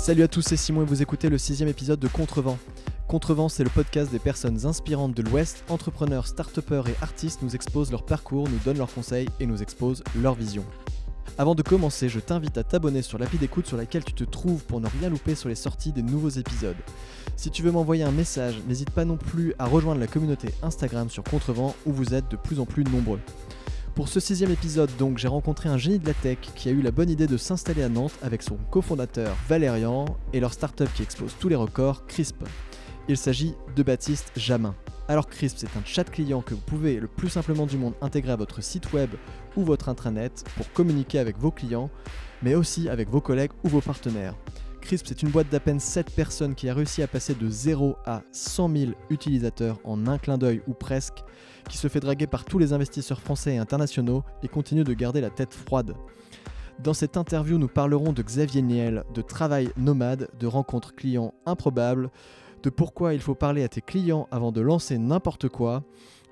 Salut à tous, c'est Simon et vous écoutez le sixième épisode de Contrevent. Contrevent, c'est le podcast des personnes inspirantes de l'Ouest. Entrepreneurs, start et artistes nous exposent leur parcours, nous donnent leurs conseils et nous exposent leur vision. Avant de commencer, je t'invite à t'abonner sur l'appli d'écoute sur laquelle tu te trouves pour ne rien louper sur les sorties des nouveaux épisodes. Si tu veux m'envoyer un message, n'hésite pas non plus à rejoindre la communauté Instagram sur Contrevent où vous êtes de plus en plus nombreux. Pour ce sixième épisode, donc, j'ai rencontré un génie de la tech qui a eu la bonne idée de s'installer à Nantes avec son cofondateur Valérian et leur startup qui explose tous les records, Crisp. Il s'agit de Baptiste Jamin. Alors Crisp, c'est un chat client que vous pouvez le plus simplement du monde intégrer à votre site web ou votre intranet pour communiquer avec vos clients, mais aussi avec vos collègues ou vos partenaires. Crisp, c'est une boîte d'à peine 7 personnes qui a réussi à passer de 0 à 100 000 utilisateurs en un clin d'œil ou presque, qui se fait draguer par tous les investisseurs français et internationaux et continue de garder la tête froide. Dans cette interview, nous parlerons de Xavier Niel, de travail nomade, de rencontres clients improbables, de pourquoi il faut parler à tes clients avant de lancer n'importe quoi,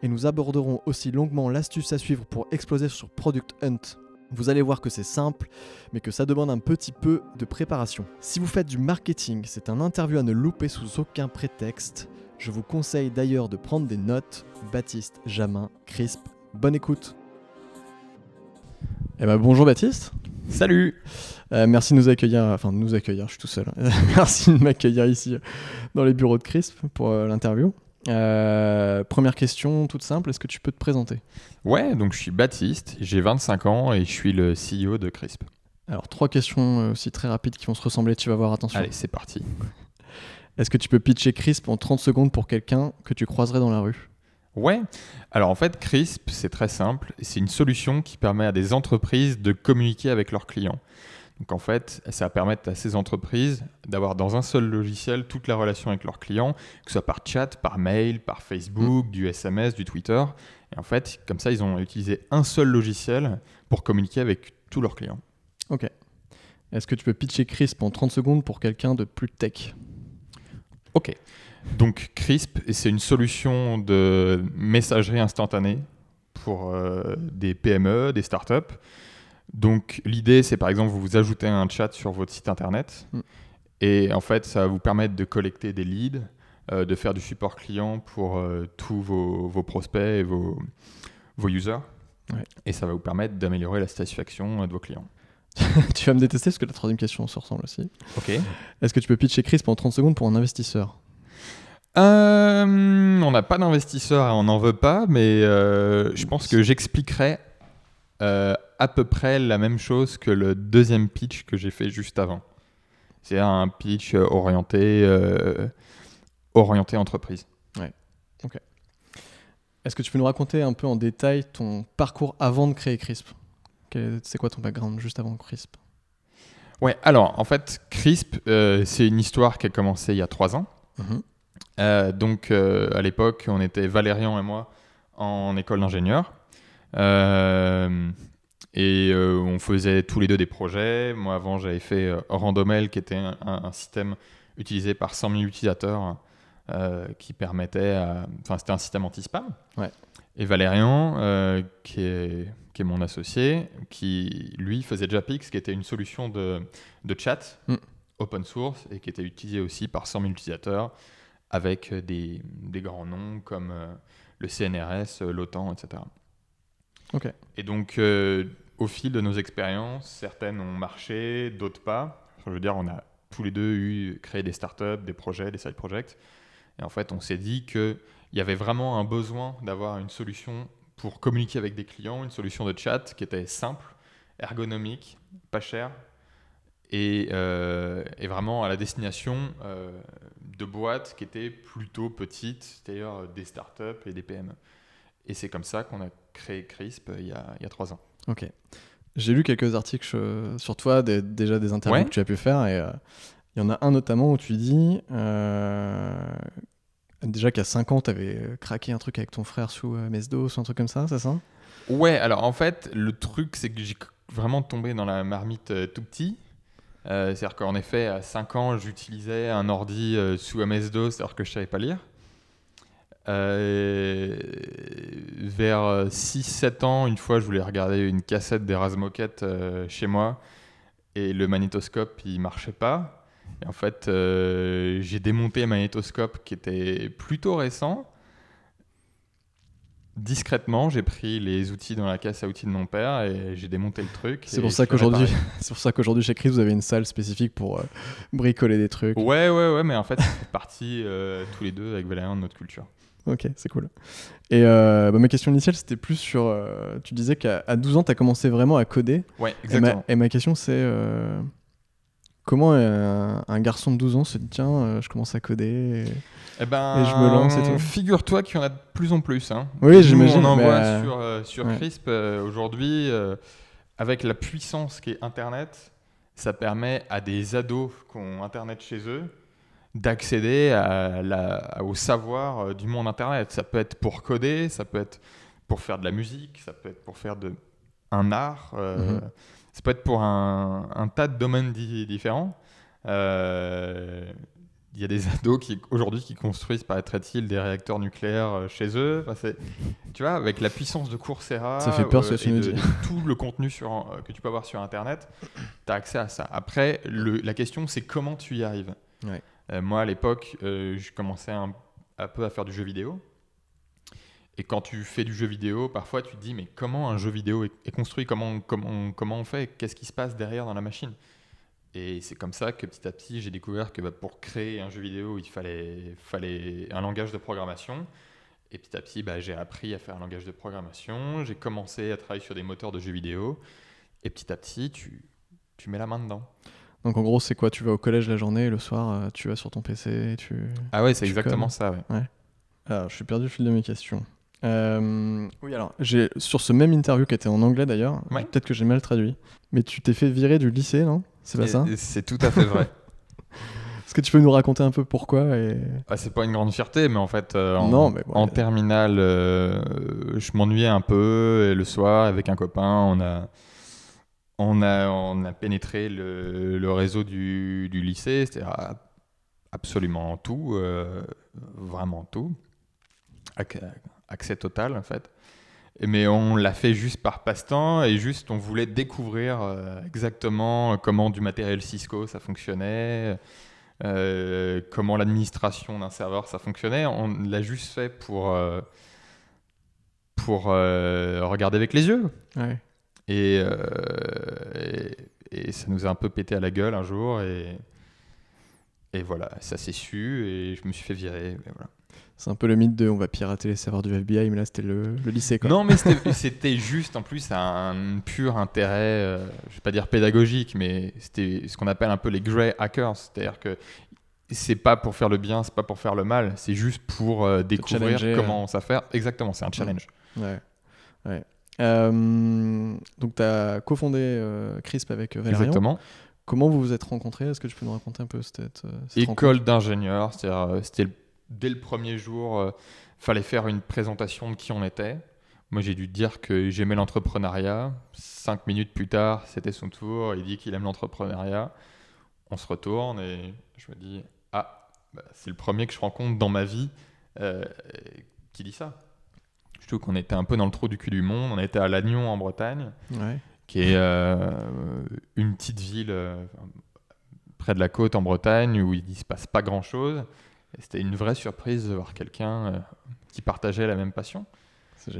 et nous aborderons aussi longuement l'astuce à suivre pour exploser sur Product Hunt. Vous allez voir que c'est simple, mais que ça demande un petit peu de préparation. Si vous faites du marketing, c'est un interview à ne louper sous aucun prétexte. Je vous conseille d'ailleurs de prendre des notes. Baptiste, Jamin, Crisp, bonne écoute. Eh ben, bonjour Baptiste. Salut euh, Merci de nous accueillir, enfin de nous accueillir, je suis tout seul. merci de m'accueillir ici dans les bureaux de Crisp pour euh, l'interview. Euh, première question toute simple, est-ce que tu peux te présenter? Ouais, donc je suis Baptiste, j'ai 25 ans et je suis le CEO de Crisp. Alors trois questions aussi très rapides qui vont se ressembler, tu vas voir, attention. Allez, c'est parti. Est-ce que tu peux pitcher Crisp en 30 secondes pour quelqu'un que tu croiserais dans la rue? Ouais, alors en fait Crisp c'est très simple, c'est une solution qui permet à des entreprises de communiquer avec leurs clients. Donc en fait, ça va permettre à ces entreprises d'avoir dans un seul logiciel toute la relation avec leurs clients, que ce soit par chat, par mail, par Facebook, mm. du SMS, du Twitter. Et en fait, comme ça, ils ont utilisé un seul logiciel pour communiquer avec tous leurs clients. Ok. Est-ce que tu peux pitcher Crisp en 30 secondes pour quelqu'un de plus tech? Ok. Donc Crisp, c'est une solution de messagerie instantanée pour euh, des PME, des startups. Donc l'idée, c'est par exemple, vous vous ajoutez un chat sur votre site internet mm. et en fait, ça va vous permettre de collecter des leads, euh, de faire du support client pour euh, tous vos, prospects et vos, vos users. Et ça va vous permettre d'améliorer la satisfaction de vos clients. tu vas me détester parce que la troisième question se ressemble aussi. Ok. Est-ce que tu peux pitcher Chris pendant 30 secondes pour un investisseur? Euh, On n'a pas d'investisseur, on n'en veut pas, mais je pense que j'expliquerai à peu près la même chose que le deuxième pitch que j'ai fait juste avant. C'est un pitch euh, orienté, euh, orienté entreprise. Ouais. Ok. Est-ce que tu peux nous raconter un peu en détail ton parcours avant de créer Crisp? C'est quoi ton background juste avant Crisp? Ouais, alors en fait, Crisp, euh, c'est une histoire qui a commencé il y a trois ans. Mhm. donc à l'époque, on était Valérian et moi en école d'ingénieur. Et euh, on faisait tous les deux des projets. Moi, avant, j'avais fait euh, Randomel, qui était un, système utilisé par 100 000 utilisateurs euh, qui permettait. Enfin, c'était un système anti-spam. Ouais. Et Valérian, qui, est, qui est mon associé, qui lui faisait Japix, qui était une solution de, de chat mm. open source et qui était utilisée aussi par 100 000 utilisateurs avec des, des grands noms comme le CNRS, l'OTAN, etc. Ok. Et donc, au fil de nos expériences, certaines ont marché, d'autres pas. je veux dire, on a tous les deux eu créé des startups, des projets, des side projects. Et en fait, on s'est dit qu'il y avait vraiment un besoin d'avoir une solution pour communiquer avec des clients, une solution de chat qui était simple, ergonomique, pas chère et, euh, vraiment à la destination euh, de boîtes qui étaient plutôt petites, c'est-à-dire des startups et des PME. Et c'est comme ça qu'on a créé CRISP il y a, il y a trois ans. Ok. J'ai lu quelques articles euh, sur toi, déjà des interviews que tu as pu faire, et euh, il y en a un notamment où tu dis euh, déjà qu'à 5 ans, tu avais craqué un truc avec ton frère sous MS-DOS ou un truc comme ça, c'est ça? Ouais, alors en fait, le truc, c'est que j'ai vraiment tombé dans la marmite tout petit. C'est-à-dire qu'en effet, à 5 ans, j'utilisais un ordi sous MS-DOS alors que je savais pas lire. Euh, vers 6-7 ans, une fois, je voulais regarder une cassette des Moquette euh, chez moi et le magnétoscope, il marchait pas. Et en fait, euh, j'ai démonté un magnétoscope qui était plutôt récent. Discrètement, j'ai pris les outils dans la caisse à outils de mon père et j'ai démonté le truc. C'est pour ça qu'aujourd'hui, c'est pour ça qu'aujourd'hui chez Chris, vous avez une salle spécifique pour euh, bricoler des trucs. Ouais, ouais, ouais, mais en fait, c'est parti euh, tous les deux avec Valérian de notre culture. Ok, c'est cool. Et euh, bah, ma question initiale, c'était plus sur. euh, tu disais qu'à à 12 ans, tu as commencé vraiment à coder. Ouais, Et ma, exactement. et ma question, c'est euh, comment un, un garçon de 12 ans se dit tiens, euh, je commence à coder et- Eh ben, Et je me lance et tout. Figure-toi qu'il y en a de plus en plus. Hein. Oui, j'imagine, On en voit euh, sur, euh, sur ouais. Crisp euh, aujourd'hui, euh, avec la puissance qui est Internet, ça permet à des ados qui ont Internet chez eux d'accéder à la- au savoir euh, du monde Internet. Ça peut être pour coder, ça peut être pour faire de la musique, ça peut être pour faire de, un art, euh, Mhm. Ça peut être pour un, un tas de domaines di- différents. Euh, il y a des ados qui aujourd'hui qui construisent, paraîtrait-il, des réacteurs nucléaires euh, chez eux. Enfin, tu vois, avec la puissance de Coursera, Ça fait peur, et de- de tout le contenu sur, euh, que tu peux avoir sur Internet, tu as accès à ça. Après, le- la question, c'est comment tu y arrives. Ouais. Euh, moi, à l'époque, euh, je commençais un, un peu à faire du jeu vidéo. Et quand tu fais du jeu vidéo, parfois tu te dis, mais comment un jeu vidéo est, construit? Comment, comment, comment on fait? Qu'est-ce qui se passe derrière dans la machine? Et c'est comme ça que petit à petit, j'ai découvert que bah, pour créer un jeu vidéo, il fallait, fallait un langage de programmation. Et petit à petit, bah, j'ai appris à faire un langage de programmation. J'ai commencé à travailler sur des moteurs de jeux vidéo. Et petit à petit, tu, tu mets la main dedans. Donc en gros, c'est quoi? Tu vas au collège la journée et le soir, euh, tu vas sur ton PC et tu. Ah ouais, c'est exactement codes. ça. Ouais. Alors, je suis perdu au fil de mes questions. Euh, oui, alors, j'ai sur ce même interview qui était en anglais d'ailleurs, Ouais. peut-être que j'ai mal traduit, mais tu t'es fait virer du lycée, non? C'est pas Et- ça? C'est tout à fait vrai. Est-ce que tu peux nous raconter un peu pourquoi et... Ah, c'est pas une grande fierté, mais en fait, euh, en, Non, mais bon, en terminale, euh, je m'ennuyais un peu. Et le soir, avec un copain, on a, on a, on a pénétré le, le réseau du, du lycée, c'est-à-dire absolument tout, vraiment tout. Ac- accès total, en fait. Mais on l'a fait juste par passe-temps et juste on voulait découvrir euh, exactement comment du matériel Cisco ça fonctionnait, euh, comment l'administration d'un serveur ça fonctionnait. On l'a juste fait pour, euh, pour euh, regarder avec les yeux. Ouais. Et, et, et ça nous a un peu pété à la gueule un jour. Et, et voilà, ça s'est su et je me suis fait virer. mais voilà. C'est un peu le mythe de on va pirater les serveurs du FBI, mais là c'était le, le lycée quoi. Non, mais c'était juste en plus un pur intérêt, euh, je vais pas dire pédagogique, mais c'était ce qu'on appelle un peu les grey hackers. C'est-à-dire que c'est pas pour faire le bien, c'est pas pour faire le mal, c'est juste pour euh, découvrir comment ça faire. Exactement, c'est un challenge. Ouais. ouais. Euh, donc tu as cofondé euh, Crisp avec euh, Valérian. Exactement. Comment vous vous êtes rencontrés? Est-ce que tu peux nous raconter un peu cette, euh, cette École d'ingénieur, c'est-à-dire euh, c'était le- dès le premier jour, euh, fallait faire une présentation de qui on était. Moi, j'ai dû dire que j'aimais l'entrepreneuriat. Cinq minutes plus tard, c'était son tour. Il dit qu'il aime l'entrepreneuriat. On se retourne et je me dis ah, bah, c'est le premier que je rencontre dans ma vie euh, qui dit ça. Je trouve qu'on était un peu dans le trou du cul du monde. On était à Lannion en Bretagne Ouais. qui est euh, une petite ville euh, près de la côte en Bretagne où il ne se passe pas grand-chose. C'était une vraie surprise de voir quelqu'un euh, qui partageait la même passion.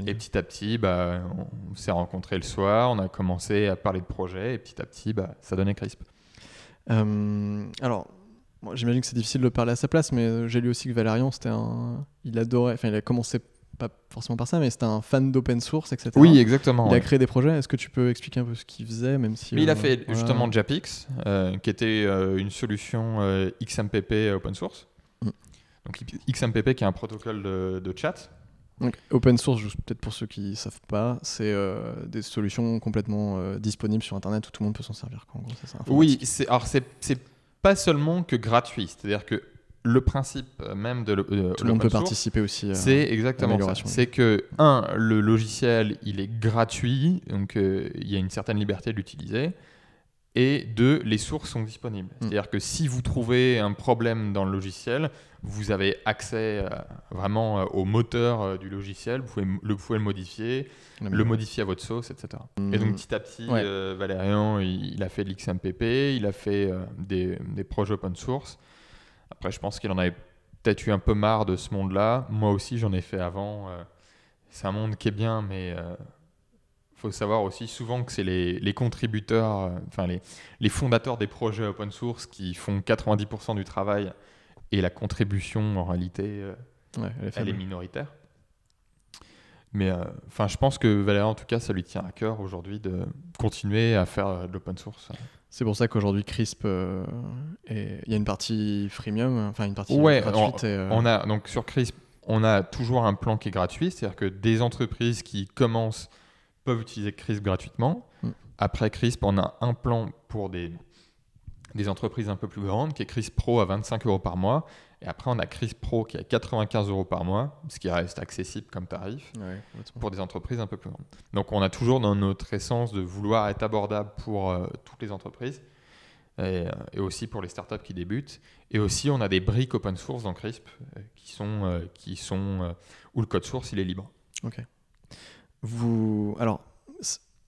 Et petit à petit, bah, on s'est rencontrés le soir, on a commencé à parler de projet, et petit à petit, bah, ça donnait crisp. Euh, alors, moi, j'imagine que c'est difficile de parler à sa place, mais euh, j'ai lu aussi que Valérian, c'était un. Il adorait. Enfin, il a commencé pas forcément par ça, mais c'était un fan d'open source, etc. exactement. Il a créé des projets. Est-ce que tu peux expliquer un peu ce qu'il faisait, même si. Mais il a euh, fait voilà. justement Japix, euh, qui était une solution XMPP open source. Donc XMPP qui est un protocole de, de chat. Donc, open source, peut-être pour ceux qui savent pas, c'est euh, des solutions complètement euh, disponibles sur Internet où tout le monde peut s'en servir. quoi. En gros, c'est ça. Oui, alors c'est pas seulement que gratuit, c'est-à-dire que le principe même de euh, Tout le monde peut source, participer aussi. euh, C'est exactement ça. C'est que un, le logiciel il est gratuit, donc il y a une certaine liberté de l'utiliser. Et deux, les sources sont disponibles. Mm. C'est-à-dire que si vous trouvez un problème dans le logiciel, vous avez accès euh, vraiment euh, au moteur euh, du logiciel, vous pouvez, le, vous pouvez le modifier, le modifier à votre sauce, etc. Et donc petit à petit, Ouais. Valérian, il, il a fait de l'XMPP, il a fait des, des projets open source. Après, je pense qu'il en avait peut-être eu un peu marre de ce monde-là. Moi aussi, j'en ai fait avant. c'est un monde qui est bien, mais faut savoir aussi souvent que c'est les, les contributeurs, euh, enfin les, les fondateurs des projets open source qui font 90% du travail et la contribution, en réalité, euh, Ouais, elle est elle est faible. minoritaire. Mais euh, enfin, je pense que Valérian, en tout cas, ça lui tient à cœur aujourd'hui de continuer à faire de l'open source. C'est pour ça qu'aujourd'hui Crisp, euh, est- il y a une partie freemium, enfin une partie Ouais, gratuite. et, euh, On a donc sur Crisp, on a toujours un plan qui est gratuit, c'est-à-dire que des entreprises qui commencent peuvent utiliser Crisp gratuitement. Mm. Après Crisp, on a un plan pour des, des entreprises un peu plus grandes qui est Crisp Pro à 25 euros par mois. Et après, on a Crisp Pro qui est à 95 euros par mois, ce qui reste accessible comme tarif ouais, pour des entreprises un peu plus grandes. Donc on a toujours dans notre essence de vouloir être abordable pour euh, toutes les entreprises et, euh, et aussi pour les startups qui débutent. Et aussi on a des briques open source dans Crisp euh, qui sont, qui sont où le code source il est libre. Vous, alors,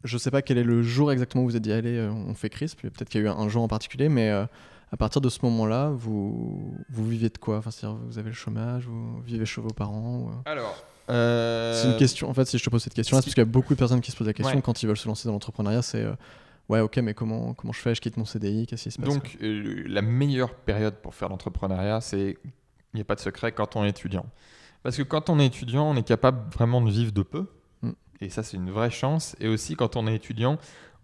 je sais pas quel est le jour exactement où vous êtes dit allez, euh, on fait Crisp. Peut-être qu'il y a eu un, un jour en particulier, mais euh, à partir de ce moment-là, vous, vous vivez de quoi? Enfin, c'est-à-dire, vous avez le chômage, vous vivez chez vos parents ou, euh, Alors, C'est une question. En fait, si je te pose cette question-là, ce c'est parce qu'il y a beaucoup de personnes qui se posent la question Ouais. quand ils veulent se lancer dans l'entrepreneuriat. C'est euh, ouais, ok, mais comment comment je fais? Je quitte mon CDI, qu'est-ce qui se passe Donc, la meilleure période pour faire l'entrepreneuriat, c'est, il n'y a pas de secret, quand on est étudiant. Parce que quand on est étudiant, on est capable vraiment de vivre de peu. Et ça, c'est une vraie chance. Et aussi, quand on est étudiant,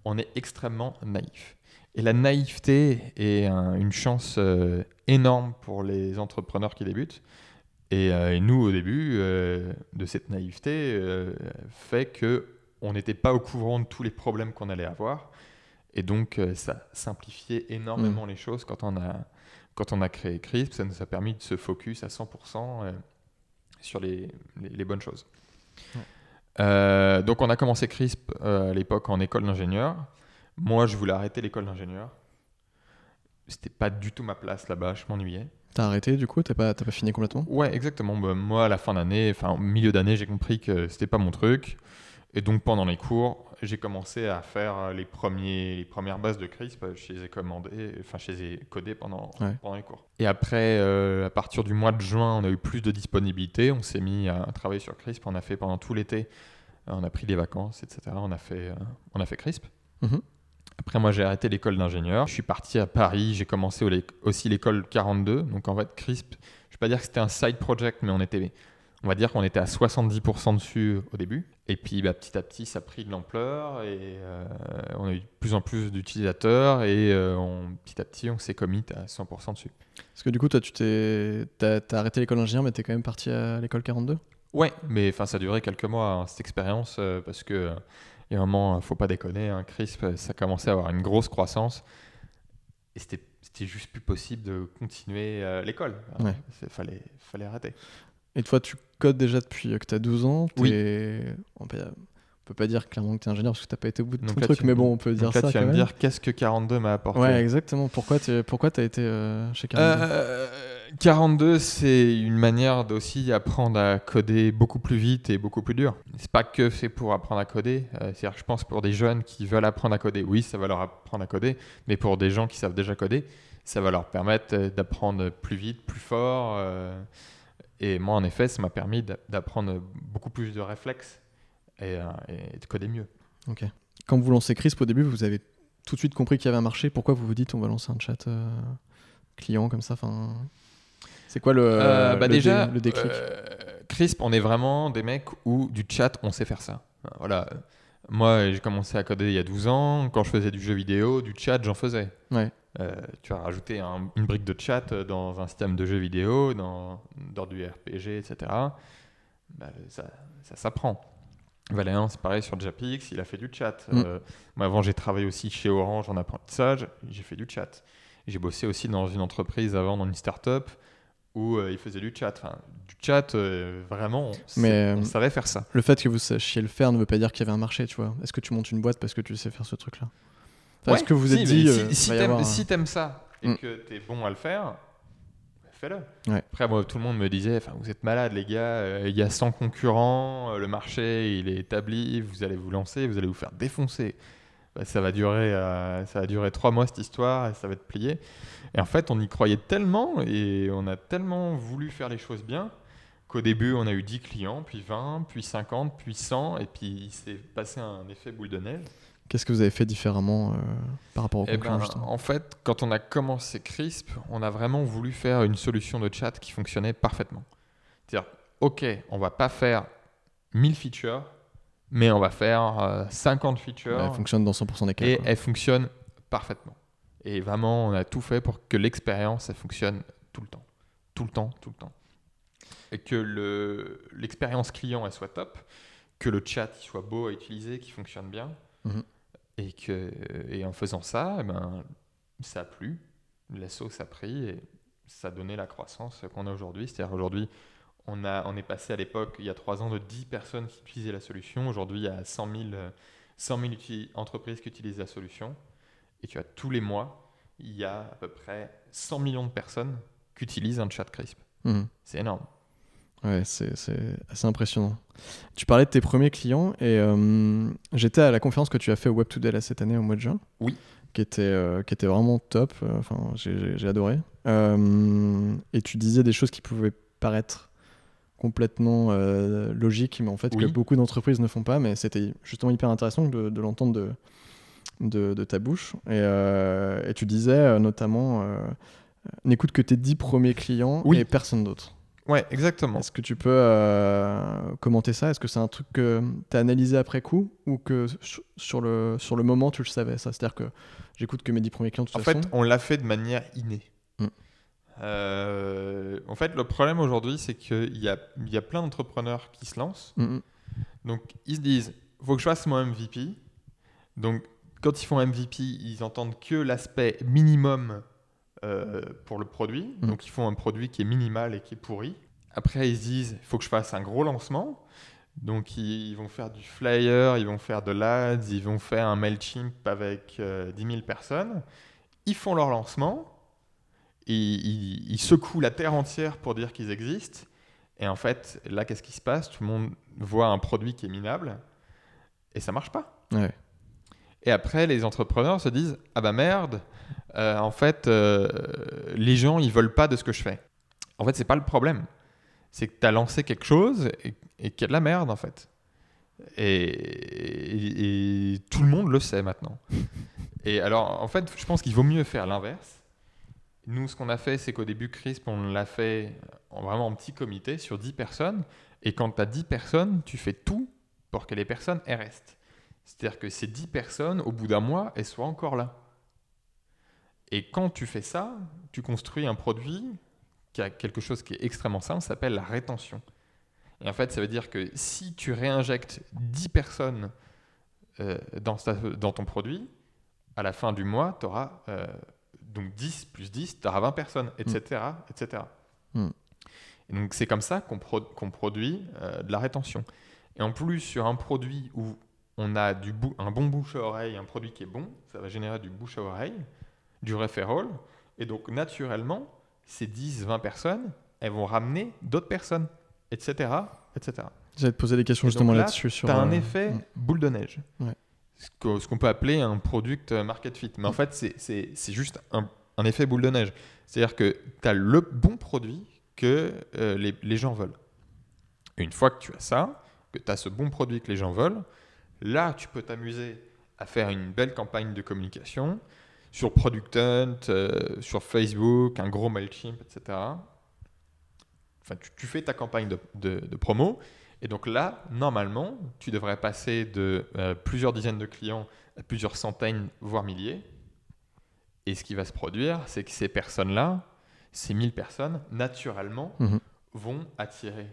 on est extrêmement naïf. Et la naïveté est un- une chance euh, énorme pour les entrepreneurs qui débutent. Et, euh, et nous, au début, euh, de cette naïveté, fait que on n'était pas au courant de tous les problèmes qu'on allait avoir. Et donc, ça simplifiait énormément les choses quand on a, quand on a créé Crisp. Ça nous a permis de se focus à 100% euh, sur les, les- les bonnes choses. Ouais. Euh, donc, on a commencé Crisp euh, à l'époque en école d'ingénieur. Moi, je voulais arrêter l'école d'ingénieur. C'était pas du tout ma place là-bas, je m'ennuyais. T'as arrêté du coup? T'as pas pas fini complètement? Ouais, exactement. Bah, moi, à la fin d'année, enfin au milieu d'année, j'ai compris que c'était pas mon truc. Et donc, pendant les cours, j'ai commencé à faire euh, les, premiers, les premières bases de CRISP. Je les ai commandées, enfin, je les ai codées pendant, Ouais. pendant les cours. Et après, euh, à partir du mois de juin, on a eu plus de disponibilité. On s'est mis à travailler sur CRISP. On a fait pendant tout l'été. Euh, On a pris des vacances, etc. On a fait, euh, on a fait CRISP. Mhm. Après, moi, j'ai arrêté l'école d'ingénieur. Je suis parti à Paris. J'ai commencé au- aussi l'école 42. Donc, en fait, CRISP, je vais pas dire que c'était un side project, mais on était, on va dire qu'on était à 70% dessus au début. Et puis, bah, petit à petit, ça a pris de l'ampleur et euh, on a eu de plus en plus d'utilisateurs et euh, on- petit à petit, on s'est commit à 100% dessus. Parce que du coup, toi, tu t'es t'as t'as arrêté l'école d'ingénieur, mais t'es quand même parti à l'école 42 Ouais, mais enfin, ça a duré quelques mois hein, cette expérience euh, parce que il y a un moment, faut pas déconner, hein, CRISP, ça commençait à avoir une grosse croissance et c'était c'était juste plus possible de continuer l'école. Ouais. Il fallait, fallait arrêter. Et toi, tu codes déjà depuis euh, que t'as 12 ans. Oui. On, peut, on peut pas dire clairement que t'es ingénieur parce que t'as pas été au bout de Donc tout le truc, tu- mais bon, on peut dire là, ça tu vas me dire qu'est-ce que 42 m'a apporté? Ouais, exactement. Pourquoi pourquoi t'as été euh, chez 42 Euh, 42, c'est une manière d'aussi apprendre à coder beaucoup plus vite et beaucoup plus dur. C'est pas que fait pour apprendre à coder. euh, C'est-à-dire, que je pense pour des jeunes qui veulent apprendre à coder, oui, ça va leur apprendre à coder, mais pour des gens qui savent déjà coder, ça va leur permettre euh, d'apprendre plus vite, plus fort. Et moi, en effet, ça m'a permis d'a- d'apprendre beaucoup plus de réflexes et, euh, et de coder mieux. Ok. Quand vous lancez Crisp au début, vous avez tout de suite compris qu'il y avait un marché. Pourquoi vous vous dites on va lancer un chat euh, client comme ça enfin, C'est quoi le, Euh, bah le, déjà, dé- le déclic? euh, Crisp, on est vraiment des mecs où du chat, on sait faire ça. Voilà. Moi, j'ai commencé à coder il y a 12 ans. Quand je faisais du jeu vidéo, du chat, j'en faisais. Ouais. Euh, tu as rajouté un- une brique de chat dans un système de jeu vidéo, dans, dans du RPG, etc. Bah, ça, ça s'apprend. Valérian, c'est pareil sur Japix, il a fait du chat. Mm. Euh, moi, avant, j'ai travaillé aussi chez Orange en apprentissage, j'ai fait du chat. J'ai bossé aussi dans une entreprise avant, dans une start-up, où euh, il faisait du chat. Enfin, du chat, euh, vraiment, on, Mais, on euh, savait faire ça. Le fait que vous sachiez le faire ne veut pas dire qu'il y avait un marché, tu vois. Est-ce que tu montes une boîte parce que tu sais faire ce truc-là? Est-ce que vous si, êtes dit. si, si t'aimes avoir si ça et Mm. que t'es bon à le faire, fais-le. Ouais. Après, moi, tout le monde me disait enfin, Vous êtes malades, les gars, il y a 100 concurrents, le marché il est établi, vous allez vous lancer, vous allez vous faire défoncer. Bah, ça, va durer, euh, ça va durer trois mois cette histoire et ça va être plié. Et en fait, on y croyait tellement et on a tellement voulu faire les choses bien qu'au début, on a eu 10 clients, puis 20, puis 50, puis 100, et puis il s'est passé un effet boule de neige. Qu'est-ce que vous avez fait différemment euh, par rapport au Eh concurrent ben, en fait, quand on a commencé Crisp, on a vraiment voulu faire une solution de chat qui fonctionnait parfaitement. C'est-à-dire, OK, on va pas faire 1000 features, mais on va faire euh, 50 features Elle fonctionne dans 100% des cas. et quoi. elle fonctionne parfaitement. Et vraiment, on a tout fait pour que l'expérience, elle fonctionne tout le temps. Tout le temps, tout le temps. Et que le- l'expérience client, elle soit top, que le chat il soit beau à utiliser, qu'il fonctionne bien. Mhm. Et, que, et en faisant ça, eh ben, ça a plu, la sauce a pris et ça a donné la croissance qu'on a aujourd'hui. C'est-à-dire aujourd'hui, on, a, on est passé à l'époque, il y a trois ans, de 10 personnes qui utilisaient la solution. Aujourd'hui, il y a 100 000, euh, 100 000 uti- entreprises qui utilisent la solution. Et tu as tous les mois, il y a à peu près 100 millions de personnes qui utilisent un chat crisp. Mhm. C'est énorme. Ouais, c'est c'est assez impressionnant. Tu parlais de tes premiers clients et euh, j'étais à la conférence que tu as fait au Web Today là, cette année au mois de juin. Oui. Qui était, euh, qui était vraiment top. Enfin, j'ai- j'ai j'ai adoré. Euh, et tu disais des choses qui pouvaient paraître complètement euh, logiques, mais en fait que beaucoup d'entreprises ne font pas. Mais c'était justement hyper intéressant de, de l'entendre de, de, de ta bouche. Et, euh, et tu disais euh, notamment n'écoute que tes 10 premiers clients Oui. et personne d'autre. Ouais, exactement. Est-ce que tu peux commenter ça? Est-ce que c'est un truc que tu as analysé après coup ou que sur- sur le, sur le moment tu le savais ça? C'est-à-dire que j'écoute que mes 10 premiers clients de toute En façon. fait, on l'a fait de manière innée. Euh, en fait, le problème aujourd'hui, c'est qu'il y a, y a plein d'entrepreneurs qui se lancent. Mm, mm. Donc, ils se disent, faut que je fasse mon MVP. Donc, quand ils font MVP, ils entendent que l'aspect minimum euh, pour le produit. Mm. Donc, ils font un produit qui est minimal et qui est pourri. Après, ils se disent, il faut que je fasse un gros lancement. Donc, ils, ils vont faire du flyer, ils vont faire de l'ads, ils vont faire un MailChimp avec euh, 10 000 personnes. Ils font leur lancement. Et ils, ils secouent la terre entière pour dire qu'ils existent. Et en fait, là, qu'est-ce qui se passe? Tout le monde voit un produit qui est minable et ça marche pas. Ouais. Et après, les entrepreneurs se disent Ah bah merde, euh, en fait, euh, les gens, ils veulent pas de ce que je fais. En fait, c'est pas le problème. C'est que tu as lancé quelque chose et, et qu'il y a de la merde, en fait. Et, et- et tout le monde le sait maintenant. Et alors, en fait, je pense qu'il vaut mieux faire l'inverse. Nous, ce qu'on a fait, c'est qu'au début, Crisp, on l'a fait en, vraiment en petit comité sur 10 personnes. Et quand tu as 10 personnes, tu fais tout pour que les personnes elles restent. C'est-à-dire que ces 10 personnes, au bout d'un mois, elles soient encore là. Et quand tu fais ça, tu construis un produit qui a quelque chose qui est extrêmement simple, ça s'appelle la rétention. Et en fait, ça veut dire que si tu réinjectes 10 personnes euh, dans, ton produit, à la fin du mois, tu auras donc 10 plus 10, tu auras 20 personnes, etc. etc. Mm. Et donc c'est comme ça qu'on pro- qu'on produit euh, de la rétention. Et en plus, sur un produit où on a du un bon bouche à oreille, un produit qui est bon, ça va générer du bouche à oreille, du referral. Et donc naturellement, ces 10-20 personnes, elles vont ramener d'autres personnes, etc. etc. J'allais te poser des questions Et justement là, là-dessus. Tu as un euh, effet mm. boule de neige. Ouais. Ce qu'on peut appeler un product market fit. Mais en fait, c'est- juste un, effet boule de neige. C'est-à-dire que tu as le bon produit que euh, les, gens veulent. Une fois que tu as ça, que tu as ce bon produit que les gens veulent, là, tu peux t'amuser à faire une belle campagne de communication sur Product Hunt, euh, sur Facebook, un gros MailChimp, etc. Enfin, tu, fais ta campagne de promo. Et donc là, normalement, tu devrais passer de euh, plusieurs dizaines de clients à plusieurs centaines, voire milliers. Et ce qui va se produire, c'est que ces personnes-là, ces 1000 personnes, naturellement, Mhm. vont attirer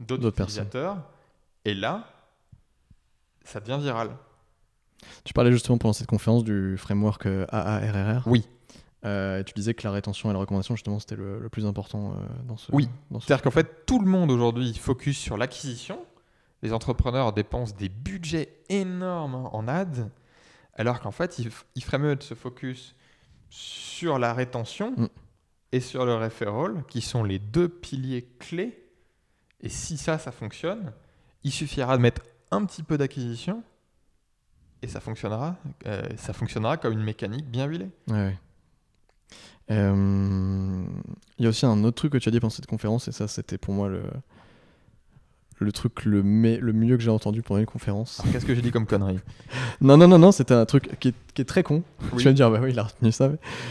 d'autres personnes. utilisateurs. Et là, ça devient viral. Tu parlais justement pendant cette conférence du framework AARRR. Oui. Euh, tu disais que la rétention et la recommandation, justement, c'était le, le plus important euh, dans ce. Oui. ce C'est-à-dire qu'en fait, tout le monde aujourd'hui focus sur l'acquisition. Les entrepreneurs dépensent des budgets énormes en ads. Alors qu'en fait, il, il ferait mieux de se focus sur la rétention Mm. et sur le referral, qui sont les deux piliers clés. Et si ça, ça fonctionne, il suffira de mettre un petit peu d'acquisition et ça fonctionnera. euh, ça fonctionnera comme une mécanique bien huilée. Ouais, ouais. Euh, Il y a aussi un autre truc que tu as dit pendant cette conférence, et ça, c'était pour moi le, le truc le, me- le mieux que j'ai entendu pendant une conférence. Qu'est-ce que j'ai dit comme connerie Non, non, non, non, c'était un truc qui est, qui est très con. Oui. Tu vas me dire, bah oui, il a retenu ça.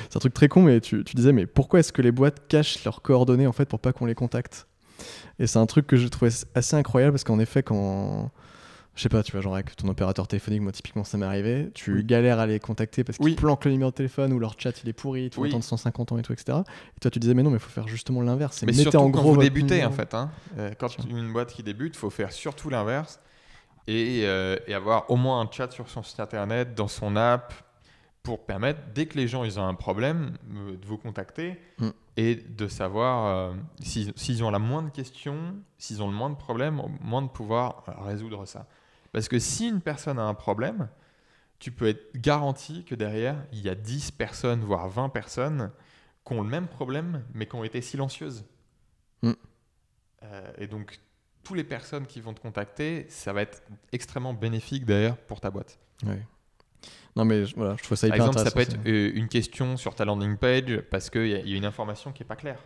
C'est un truc très con, mais tu, tu disais, mais pourquoi est-ce que les boîtes cachent leurs coordonnées en fait pour pas qu'on les contacte? Et c'est un truc que je trouvais assez incroyable parce qu'en effet, quand. Je sais pas, tu vois, genre avec ton opérateur téléphonique, moi typiquement ça m'est arrivé, tu Oui. galères à les contacter parce qu'ils Oui. planquent le numéro de téléphone ou leur chat il est pourri, tu Oui. attends 150 ans et tout, etc. Et toi tu disais, mais non, mais il faut faire justement l'inverse. Mais mettez surtout en quand gros vous votre débutez, numéro. en fait. hein. Euh, quand Tiens. une boîte qui débute, il faut faire surtout l'inverse et, euh, et avoir au moins un chat sur son site internet, dans son app, pour permettre, dès que les gens ils ont un problème, euh, de vous contacter Mm. et de savoir euh, s'ils ont la moindre question, s'ils ont le moins de problèmes, au moins de pouvoir euh, résoudre ça. Parce que si une personne a un problème, tu peux être garanti que derrière, il y a 10 personnes, voire 20 personnes qui ont le même problème, mais qui ont été silencieuses. Mm. Euh, et donc, toutes les personnes qui vont te contacter, ça va être extrêmement bénéfique d'ailleurs pour ta boîte. Non, mais voilà, je trouve ça Par hyper exemple, ça peut être une question sur ta landing page parce qu'il y, y a une information qui n'est pas claire.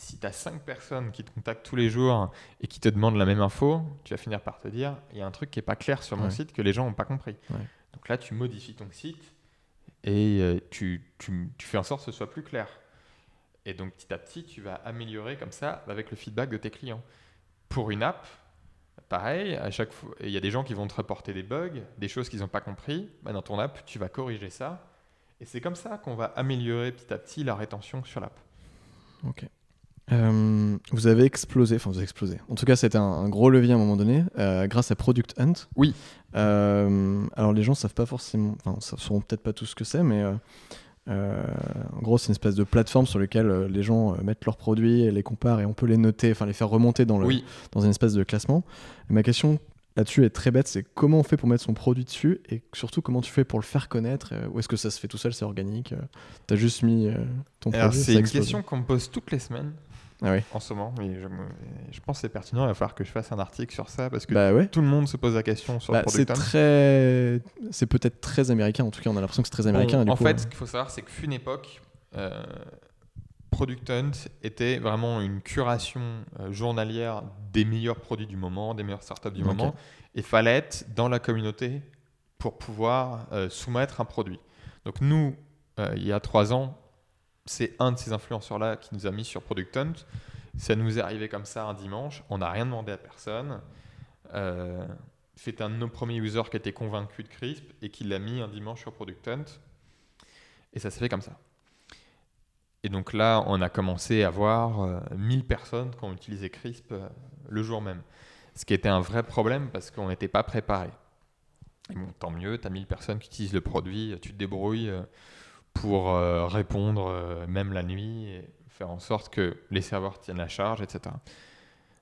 Si tu as 5 personnes qui te contactent tous les jours et qui te demandent la même info, tu vas finir par te dire il y a un truc qui n'est pas clair sur mon Ouais. site que les gens n'ont pas compris. Ouais. Donc là, tu modifies ton site et euh, tu, tu- tu fais en sorte que ce soit plus clair. Et donc petit à petit, tu vas améliorer comme ça avec le feedback de tes clients. Pour une app, pareil, à chaque fois, il y a des gens qui vont te reporter des bugs, des choses qu'ils n'ont pas compris. Bah, dans ton app, tu vas corriger ça. Et c'est comme ça qu'on va améliorer petit à petit la rétention sur l'app. Ok. Euh, vous avez explosé, enfin vous avez explosé. En tout cas, c'était un, un gros levier à un moment donné, euh, grâce à Product Hunt. Oui. Euh, alors les gens savent pas forcément, enfin, ça sauront peut-être pas tout ce que c'est, mais en gros, c'est une espèce de plateforme sur laquelle les gens mettent leurs produits, et les comparent et on peut les noter, enfin les faire remonter dans, le, Oui, dans une espèce de classement. Et ma question là-dessus est très bête, c'est comment on fait pour mettre son produit dessus et surtout comment tu fais pour le faire connaître Ou est-ce que ça se fait tout seul, c'est organique T'as juste mis ton alors produit, c'est une explose. question qu'on me pose toutes les semaines Ah oui. en ce moment. Et je, pense que c'est pertinent, il va falloir que je fasse un article sur ça parce que Bah ouais. tout le monde se pose la question sur Bah, le c'est très, c'est peut-être très américain. En tout cas, on a l'impression que c'est très américain. Du en coup, fait, ce qu'il faut savoir, c'est que fut une époque, euh, Product Hunt était vraiment une curation euh, journalière des meilleurs produits du moment, des meilleures startups du moment, et fallait être dans la communauté pour pouvoir euh, soumettre un produit. Donc nous, euh, il y a trois ans, c'est un de ces influenceurs-là qui nous a mis sur Product Hunt. Ça nous est arrivé comme ça un dimanche, on n'a rien demandé à personne. Euh, c'est un de nos premiers users qui était convaincu de Crisp et qui l'a mis un dimanche sur Product Hunt. Et ça s'est fait comme ça. Et donc là, on a commencé à voir euh, 1000 personnes qui ont utilisé Crisp euh, le jour même. Ce qui était un vrai problème parce qu'on n'était pas préparé. Et bon, tant mieux, tu as 1000 personnes qui utilisent le produit, tu te débrouilles euh, pour euh, répondre euh, même la nuit et faire en sorte que les serveurs tiennent la charge, etc.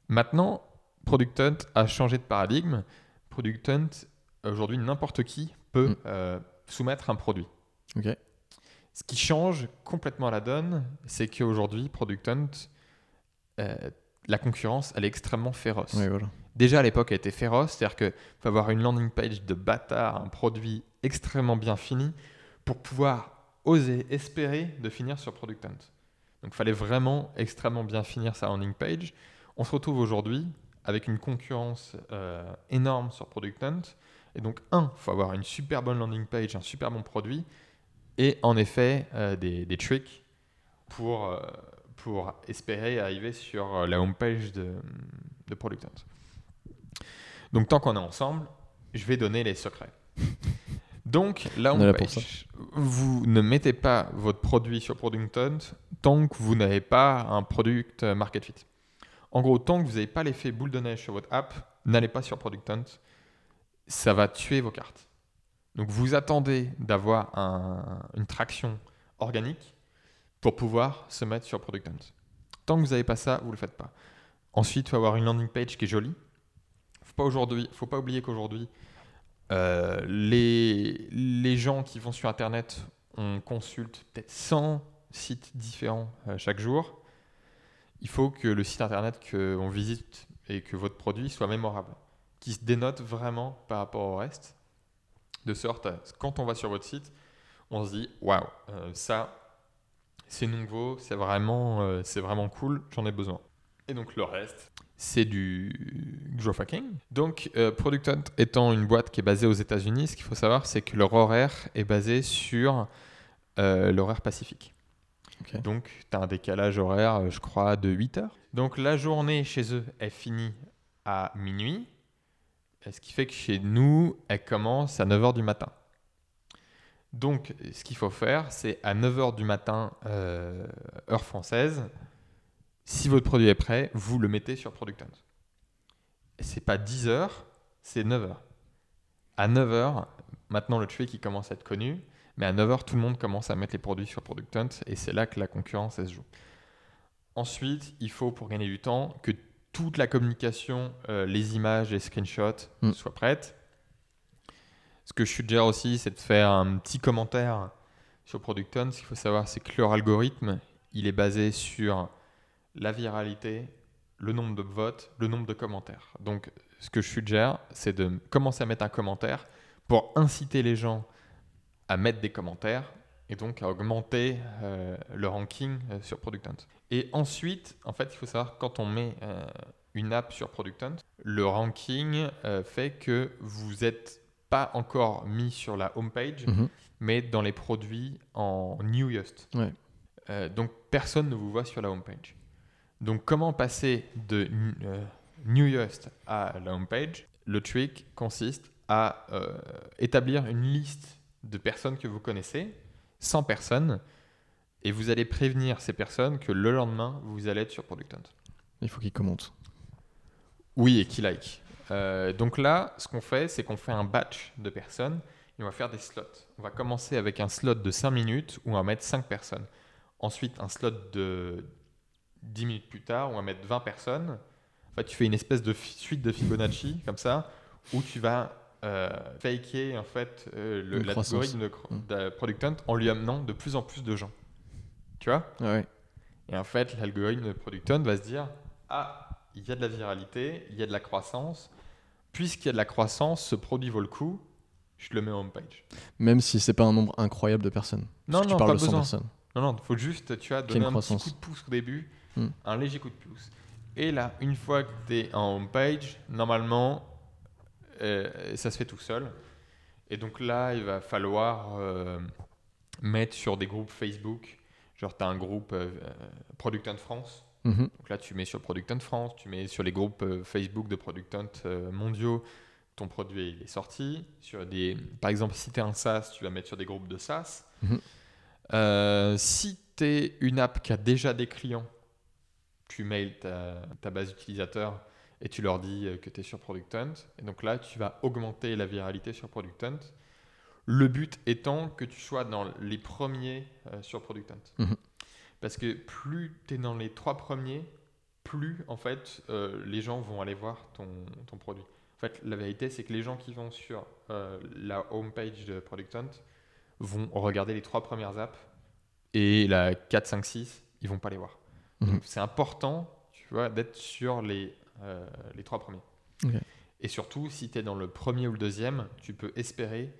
Maintenant, Product Hunt a changé de paradigme. Product Hunt, aujourd'hui, n'importe qui peut Mm. euh, soumettre un produit. Ok. Ce qui change complètement la donne, c'est qu'aujourd'hui, Product Hunt, euh, la concurrence, elle est extrêmement féroce. Voilà. Déjà à l'époque, elle était féroce, c'est-à-dire qu'il faut avoir une landing page de bâtard, un produit extrêmement bien fini pour pouvoir oser, espérer de finir sur Product Hunt. Donc fallait vraiment extrêmement bien finir sa landing page. On se retrouve aujourd'hui avec une concurrence euh, énorme sur Product Hunt. Et donc, un, il faut avoir une super bonne landing page, un super bon produit, et en effet euh, des, des tricks pour, euh, pour espérer arriver sur la home page de, de Product Hunt. Donc, tant qu'on est ensemble, je vais donner les secrets. Donc, On là pour page, vous ne mettez pas votre produit sur Product Hunt tant que vous n'avez pas un product market fit. En gros, tant que vous n'avez pas l'effet boule de neige sur votre app, n'allez pas sur Product Hunt. Ça va tuer vos cartes. Donc, vous attendez d'avoir un- une traction organique pour pouvoir se mettre sur Product Hunt. Tant que vous n'avez pas ça, vous ne le faites pas. Ensuite, il faut avoir une landing page qui est jolie. Il ne faut pas, aujourd'hui- faut pas oublier qu'aujourd'hui, Euh, les, gens qui vont sur Internet, on consulte peut-être 100 sites différents euh, chaque jour. Il faut que le site Internet qu'on visite et que votre produit soit mémorable, qui se dénote vraiment par rapport au reste, de sorte à quand on va sur votre site, on se dit waouh, euh, ça c'est nouveau, c'est vraiment cool, j'en ai besoin. Et donc le reste, c'est du growth hacking. Donc euh, Product Hunt étant une boîte qui est basée aux États-Unis, ce qu'il faut savoir, c'est que leur horaire est basé sur euh, l'horaire pacifique. Donc tu as un décalage horaire, euh, je crois, de 8 heures. Donc la journée chez eux, elle finit à minuit. Ce qui fait que chez nous, elle commence à 9h du matin. Donc, ce qu'il faut faire, c'est à 9h du matin, euh, heure française, si votre produit est prêt, vous le mettez sur Product Hunt. C'est pas 10h, c'est 9h. À 9h, maintenant le trade qui commence à être connu, mais à 9h, tout le monde commence à mettre les produits sur Product Hunt et c'est là que la concurrence elle se joue. Ensuite, il faut, pour gagner du temps, que toute la communication, euh, les images, les screenshots Mm. soient prêtes. Ce que je suggère aussi, c'est de faire un petit commentaire sur Product Hunt. Ce qu'il faut savoir, c'est que leur algorithme, il est basé sur la viralité, le nombre de votes, le nombre de commentaires. Donc, ce que je suggère, c'est de commencer à mettre un commentaire pour inciter les gens à mettre des commentaires et donc à augmenter euh, le ranking euh, sur Product Hunt. Et ensuite, en fait, il faut savoir quand on met euh, une app sur Product Hunt, le ranking fait que vous n'êtes pas encore mis sur la homepage, Mhm. mais dans les produits en newest. Ouais. Donc personne ne vous voit sur la homepage. Donc comment passer de euh, newest à la homepage? Le trick consiste à euh, établir une liste de personnes que vous connaissez, 100 personnes, et vous allez prévenir ces personnes que le lendemain, vous allez être sur Product Hunt. Il faut qu'il commente. Oui, et qui like. Euh, donc là, ce qu'on fait, c'est qu'on fait un batch de personnes et on va faire des slots. On va commencer avec un slot de 5 minutes où on va mettre 5 personnes. Ensuite, un slot de 10 minutes plus tard on va mettre 20 personnes. En fait, tu fais une espèce de suite de Fibonacci comme ça où tu vas euh, faker en fait euh, l'algorithme de, Mm. de Product Hunt en lui amenant de plus en plus de gens. Tu vois? Ah ouais. et en fait, l'algorithme de Product Hunt va se dire Ah, il y a de la viralité, il y a de la croissance. Puisqu'il y a de la croissance, ce produit vaut le coup, je le mets en homepage. Même si c'est pas un nombre incroyable de personnes. Parce Non, que tu parles pas de 100 besoin. personnes. Non, non, il faut juste, tu as une un petit coup de pouce au début, Hmm. un léger coup de pouce. Et là, une fois que tu es en homepage, normalement, euh, ça se fait tout seul. Et donc là, il va falloir euh, mettre sur des groupes Facebook. Genre, tu as un groupe euh, Product Hunt France. Mhm. Donc là, tu mets sur Product Hunt France, tu mets sur les groupes euh, Facebook de Product Hunt mondiaux, ton produit il est sorti. Sur des, par exemple, si tu es un SaaS, tu vas mettre sur des groupes de SaaS. Mhm. Euh, si tu es une app qui a déjà des clients, tu mails ta, ta base utilisateur et tu leur dis euh, que tu es sur Product Hunt. Et donc là, tu vas augmenter la viralité sur Product Hunt. Le but étant que tu sois dans les premiers euh, sur Product Hunt. Mhm. Parce que plus tu es dans les trois premiers, plus en fait euh, les gens vont aller voir ton, ton produit. En fait, la vérité, c'est que les gens qui vont sur euh, la homepage de Product Hunt vont regarder les trois premières apps et la 4, 5, 6, ils vont pas les voir. Mhm. C'est important, tu vois, d'être sur les, euh, les trois premiers. Et surtout, si tu es dans le premier ou le deuxième, tu peux espérer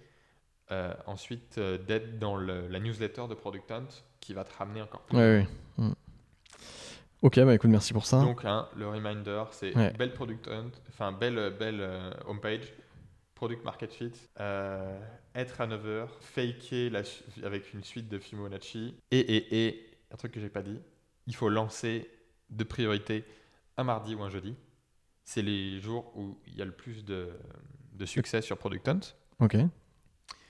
euh, ensuite euh, d'être dans le- la newsletter de Product Hunt qui va te ramener encore plus. Ouais, ouais. Mhm. Ok, bah écoute, merci pour ça. Donc hein, le reminder, c'est Ouais. belle product hunt, enfin belle belle homepage, product market fit, être à 9h, faker la avec une suite de Fibonacci et et et un truc que j'ai pas dit, il faut lancer de priorité un mardi ou un jeudi. C'est les jours où il y a le plus de, de succès sur Product Hunt. Ok.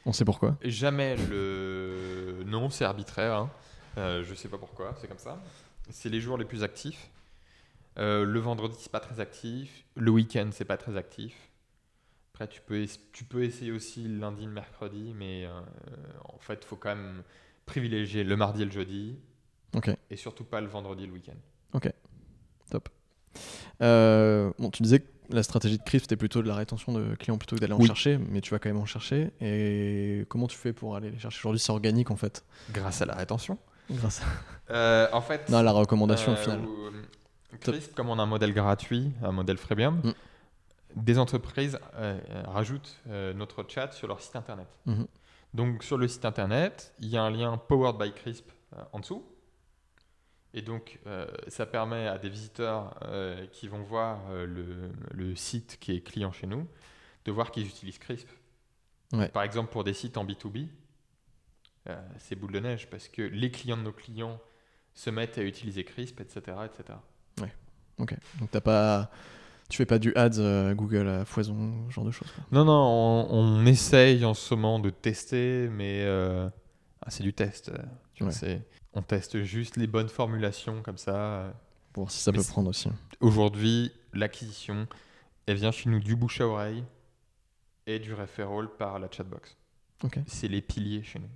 On sait pourquoi. Jamais le. Non, c'est arbitraire. Hein. Euh, je sais pas pourquoi, c'est comme ça. C'est les jours les plus actifs. Euh, le vendredi, c'est pas très actif. Le week-end, c'est pas très actif. Après, tu peux, tu peux essayer aussi le lundi, le mercredi, mais euh, en fait, il faut quand même privilégier le mardi et le jeudi. Ok. Et surtout pas le vendredi et le week-end. Euh, bon, tu disais que la stratégie de Crisp, c'était plutôt de la rétention de clients plutôt que d'aller en Oui. chercher, mais tu vas quand même en chercher. Et comment tu fais pour aller les chercher Aujourd'hui, c'est organique en fait. Grâce à la rétention. Grâce à Euh, en fait, non, à la recommandation au Euh, final. où, euh, Crisp, comme on a un modèle gratuit, un modèle freemium, Mm. des entreprises euh, rajoutent euh, notre chat sur leur site internet. Mhm. Donc sur le site internet, il y a un lien Powered by Crisp euh, en dessous. Et donc euh, ça permet à des visiteurs euh, qui vont voir euh, le, le site qui est client chez nous de voir qu'ils utilisent Crisp. Ouais. Par exemple pour des sites en B2B, euh, c'est boule de neige parce que les clients de nos clients se mettent à utiliser Crisp, etc. etc. Ok. Donc t'as pas, tu fais pas du ads Google à foison, ce genre de choses. Non, non, on, on essaye en ce moment de tester, mais ah, c'est du test. euh, tu Ouais. on teste juste les bonnes formulations comme ça. euh. Pour voir si ça Mais peut prendre aussi. Aujourd'hui, l'acquisition, elle vient chez nous du bouche à oreille et du referral par la chatbox. Ok. C'est les piliers chez nous.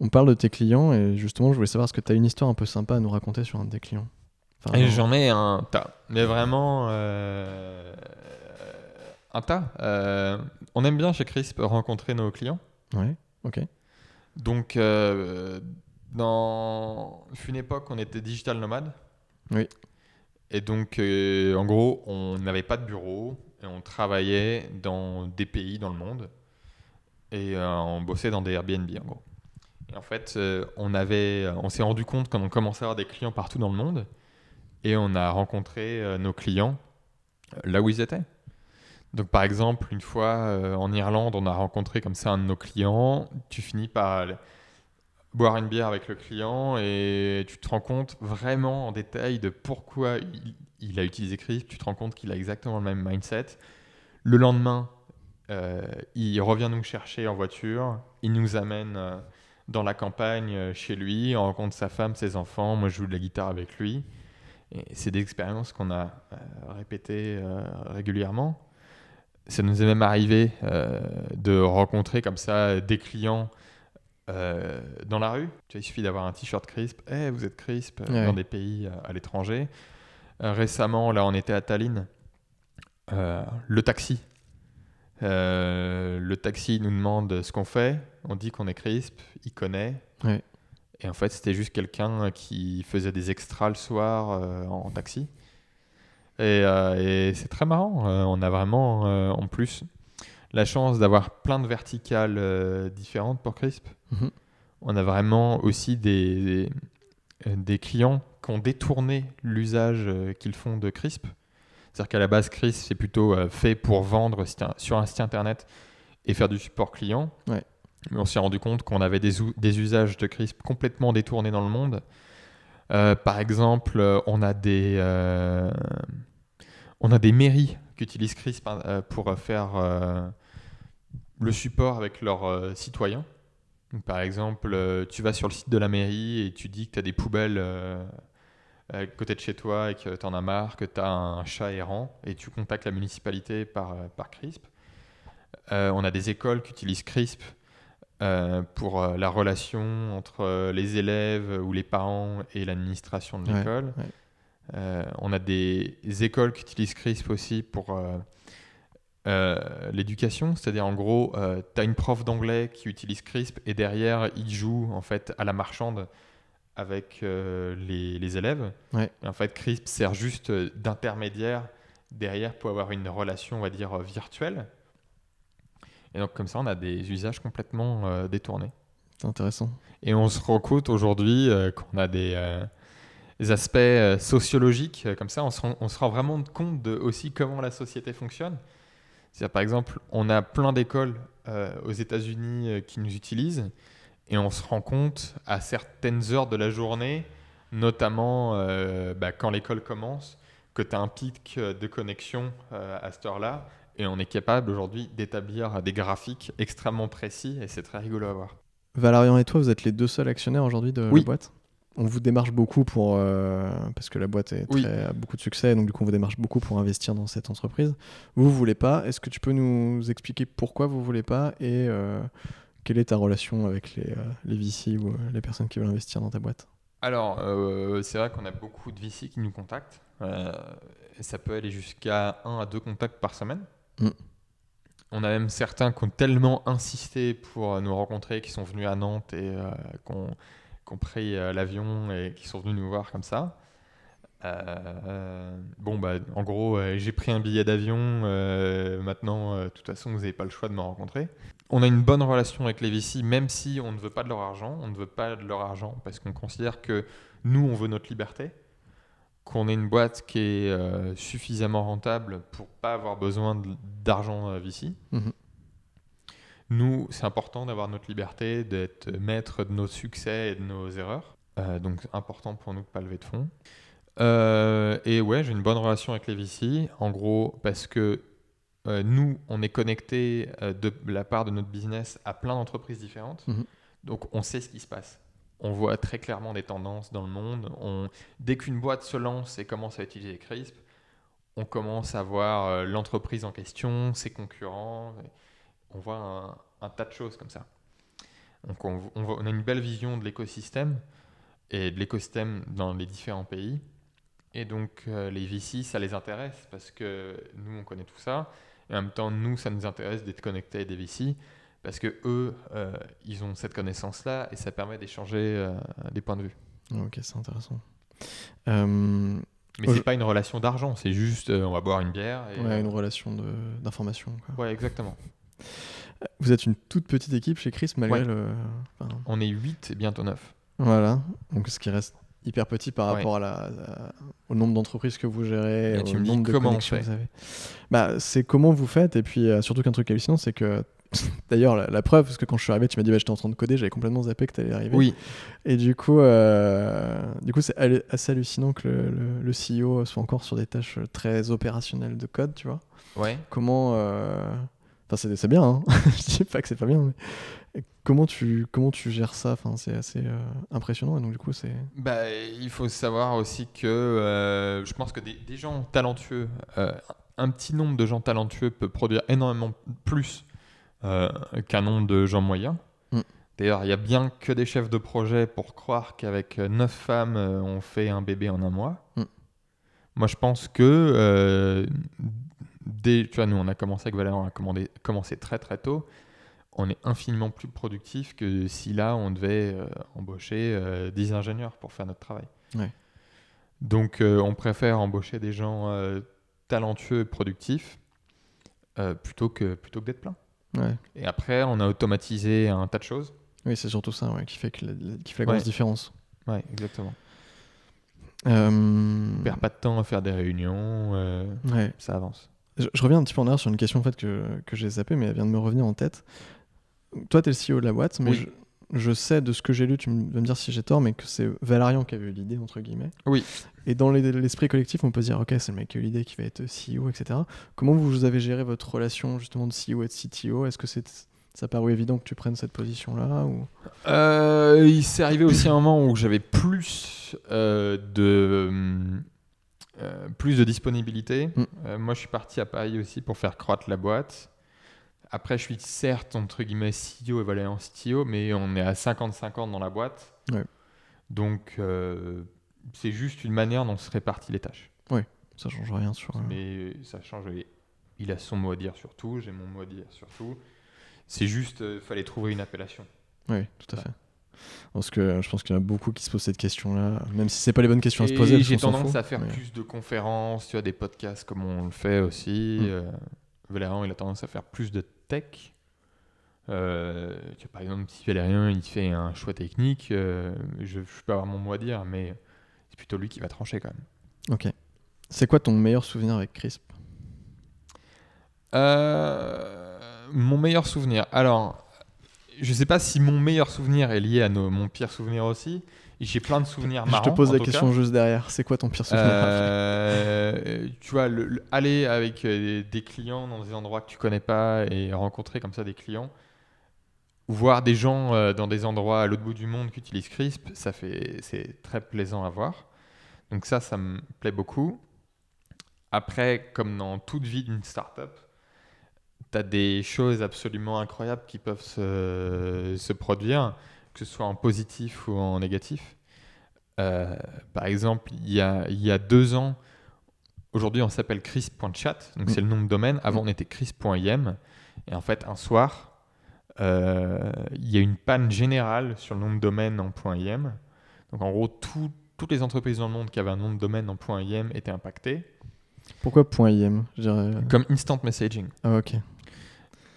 On parle de tes clients et justement, je voulais savoir est-ce que tu as une histoire un peu sympa à nous raconter sur un de tes clients? Enfin, j'en ai un tas, mais vraiment euh, un tas. Euh, on aime bien chez Crisp rencontrer nos clients. Ouais. Ok. Donc, euh, dans une époque, on était digital nomade. Oui. Et donc, euh, en gros, on n'avait pas de bureau et on travaillait dans des pays dans le monde et euh, on bossait dans des Airbnb en gros. Et en fait, euh, on avait, on s'est rendu compte quand on commençait à avoir des clients partout dans le monde et on a rencontré nos clients là où ils étaient. Donc, par exemple, une fois euh, en Irlande, on a rencontré comme ça un de nos clients. Tu finis par boire une bière avec le client et tu te rends compte vraiment en détail de pourquoi il, a utilisé Crisp. Tu te rends compte qu'il a exactement le même mindset. Le lendemain, euh, il revient nous chercher en voiture. Il nous amène euh, dans la campagne chez lui. On rencontre sa femme, ses enfants. Moi, je joue de la guitare avec lui. C'est des expériences qu'on a répétées régulièrement. Ça nous est même arrivé euh, de rencontrer comme ça des clients euh, dans la rue. Tu vois, il suffit d'avoir un t-shirt Crisp. Eh, vous êtes Crisp euh, Ouais. dans des pays à l'étranger. Récemment, là, on était à Tallinn. Le taxi. Le taxi nous demande ce qu'on fait. On dit qu'on est Crisp. Il connaît. Ouais. Et en fait, c'était juste quelqu'un qui faisait des extras le soir en taxi. Et, euh, et c'est très marrant. Euh, on a vraiment, euh, en plus, la chance d'avoir plein de verticales différentes pour Crisp. Mhm. On a vraiment aussi des, des, des clients qui ont détourné l'usage qu'ils font de Crisp. C'est-à-dire qu'à la base, Crisp, c'est plutôt fait pour vendre sur un site internet et faire du support client. Ouais. Mais on s'est rendu compte qu'on avait des usages de Crisp complètement détournés dans le monde. Euh, par exemple, euh, on a des, euh, on a des mairies qui utilisent Crisp pour faire le support avec leurs citoyens. Par exemple, tu vas sur le site de la mairie et tu dis que tu as des poubelles à côté de chez toi et que tu en as marre, que tu as un chat errant et tu contactes la municipalité par, par Crisp. On a des écoles qui utilisent Crisp euh, pour euh, la relation entre euh, les élèves ou les parents et l'administration de l'école. ouais. Euh, on a des écoles qui utilisent Crisp aussi pour euh, euh, l'éducation, c'est-à-dire en gros, tu as une prof d'anglais qui utilise Crisp et derrière, il joue en fait à la marchande avec les, les élèves. Ouais. En fait, Crisp sert juste d'intermédiaire derrière pour avoir une relation, on va dire, virtuelle. Et donc comme ça, on a des usages complètement euh, détournés. C'est intéressant. Et on se rend compte aujourd'hui euh, qu'on a des, euh, des aspects sociologiques comme ça. On se, rend, on se rend vraiment compte de aussi comment la société fonctionne. C'est-à-dire, par exemple, on a plein d'écoles aux États-Unis qui nous utilisent et on se rend compte à certaines heures de la journée, notamment bah, quand l'école commence, que tu as un pic de connexion à cette heure-là. Et on est capable aujourd'hui d'établir des graphiques extrêmement précis et c'est très rigolo à voir. Valérian et toi, vous êtes les deux seuls actionnaires aujourd'hui de Oui. la boîte? On vous démarche beaucoup pour. euh, parce que la boîte est Oui. très- a beaucoup de succès, donc du coup, on vous démarche beaucoup pour investir dans cette entreprise. Vous, voulez pas. Est-ce que tu peux nous expliquer pourquoi vous voulez pas et euh, quelle est ta relation avec les, euh, les VC ou euh, les personnes qui veulent investir dans ta boîte? Alors, c'est vrai qu'on a beaucoup de VC qui nous contactent. Ça peut aller jusqu'à un à deux contacts par semaine. Mm. On a même certains qui ont tellement insisté pour nous rencontrer, qui sont venus à Nantes et euh, qui ont, pris euh, l'avion et qui sont venus nous voir comme ça. Euh, bon, bah, en gros, j'ai pris un billet d'avion. maintenant, de toute façon, vous n'avez pas le choix de me rencontrer. On a une bonne relation avec les VC, même si on ne veut pas de leur argent. On ne veut pas de leur argent parce qu'on considère que nous, on veut notre liberté. Qu'on ait une boîte qui est euh, suffisamment rentable pour pas avoir besoin d'argent euh, VC. Mhm. Nous, c'est important d'avoir notre liberté, d'être maître de nos succès et de nos erreurs. Euh, donc, important pour nous de ne pas lever de fonds. Euh, et ouais, j'ai une bonne relation avec les VC. En gros, parce que nous, on est connecté de la part de notre business à plein d'entreprises différentes. Mhm. Donc, on sait ce qui se passe. On voit très clairement des tendances dans le monde. On, dès qu'une boîte se lance et commence à utiliser CRISP, on commence à voir euh, l'entreprise en question, ses concurrents. On voit un, tas de choses comme ça. Donc, on a une belle vision de l'écosystème et de l'écosystème dans les différents pays. Et donc, euh, les VC, ça les intéresse parce que nous, on connaît tout ça. Et en même temps, nous, ça nous intéresse d'être connectés à des VC parce que eux, euh, ils ont cette connaissance-là et ça permet d'échanger euh, des points de vue. Ok, c'est intéressant. Euh, Mais Ouais, c'est je- pas une relation d'argent, c'est juste on va boire une bière. Et, ouais, une relation d'information. Ouais, exactement. Vous êtes une toute petite équipe chez Chris, malgré Ouais. le. enfin, On est 8 et bientôt 9. voilà. Donc, ce qui reste hyper petit par Ouais. rapport à la, à- au nombre d'entreprises que vous gérez, Et au nombre de comment on connexions que vous avez. Bah, c'est comment vous faites, et puis surtout qu'un truc hallucinant, c'est que. D'ailleurs, la, la preuve, parce que quand je suis arrivé, tu m'as dit, bah, j'étais en train de coder, j'avais complètement zappé que tu allais arriver. Oui, Et du coup, euh, du coup, c'est assez hallucinant que le, le- le CEO soit encore sur des tâches très opérationnelles de code, tu vois. ouais. Comment, euh, enfin, c'est c'est bien. Hein Je dis pas que c'est pas bien, mais comment tu comment tu gères ça? Enfin, c'est assez euh, impressionnant. Et donc du coup, c'est Bah, il faut savoir aussi que euh, je pense que des, des gens talentueux, euh, un petit nombre de gens talentueux peut produire énormément plus euh, nombre de gens moyens. Mm. D'ailleurs, il y a bien que des chefs de projet pour croire qu'avec euh, neuf femmes, euh, on fait un bébé en un mois. Mm. Moi, je pense que dès, tu vois, nous, on a commencé avec Valérie, on a commandé- commencé très très tôt. On est infiniment plus productif que si là, on devait euh, embaucher euh, 10 ingénieurs pour faire notre travail. Ouais. Donc, euh, on préfère embaucher des gens talentueux et productifs plutôt que, plutôt que d'être plein. Ouais. Et après, on a automatisé un tas de choses. Oui, c'est surtout ça ouais, qui fait que la, qui fait la grosse différence. Ouais, exactement. Euh, On perd pas de temps à faire des réunions, euh, ouais. ça avance. Je, je reviens un petit peu en arrière sur une question en fait que, que j'ai zappée, mais elle vient de me revenir en tête. Toi, tu es le CEO de la boîte, mais Oui. je, je sais de ce que j'ai lu, tu vas me dire si j'ai tort, mais que c'est Valarian qui avait eu l'idée, entre guillemets. Oui. Et dans les- l'esprit collectif, on peut se dire, ok, c'est le mec qui a eu l'idée qui va être CEO, etc. Comment vous, avez géré votre relation justement de CEO et de CTO Est-ce que c'est ça paru évident que tu prennes cette position-là ou... Euh, il s'est arrivé aussi un moment où j'avais plus euh, de euh, plus de disponibilité. Mm. Moi, je suis parti à Paris aussi pour faire croître la boîte. Après, je suis certes entre guillemets CEO et Valéant CTO, mais on est à 50-50 dans la boîte. Ouais. Donc, c'est juste une manière dont se répartit les tâches. Ça change rien sur. euh, Mais ça change. Il a son mot à dire sur tout, j'ai mon mot à dire sur tout. C'est juste, il fallait trouver une appellation. Oui, tout à fait. Parce que je pense qu'il y en a beaucoup qui se posent cette question-là, même si c'est pas les bonnes questions à se poser. J'ai tendance fout, à faire mais- plus de conférences, tu vois, des podcasts comme on le fait aussi. Mm. Euh, Valérian, il a tendance à faire plus de tech. Euh, tu vois, par exemple, si Valérian il fait un choix technique, euh, je, je peux avoir mon mot à dire, mais c'est plutôt lui qui va trancher quand même. Ok. C'est quoi ton meilleur souvenir avec Crisp? Euh, mon meilleur souvenir. Alors, je sais pas si mon meilleur souvenir est lié à nos- mon pire souvenir aussi. J'ai plein de souvenirs Je marrants. te pose la question cas. juste derrière. C'est quoi ton pire souvenir Euh, tu vois, le- le- aller avec euh, des clients dans des endroits que tu connais pas et rencontrer comme ça des clients, voir des gens euh, dans des endroits à l'autre bout du monde qui utilisent Crisp, ça fait, c'est très plaisant à voir. Donc ça, ça me plaît beaucoup. Après, comme dans toute vie d'une startup, tu as des choses absolument incroyables qui peuvent se, se produire, que ce soit en positif ou en négatif. Euh, par exemple, il y a, il y a deux ans, aujourd'hui, on s'appelle crisp.chat, donc Mm. c'est le nom de domaine. Avant, on était crisp.im. Et en fait, un soir, il y a une panne générale sur le nom de domaine en .im. Donc en gros, tout- toutes les entreprises dans le monde qui avaient un nom de domaine en .im étaient impactées, Pourquoi .im comme instant messaging. Ah ok.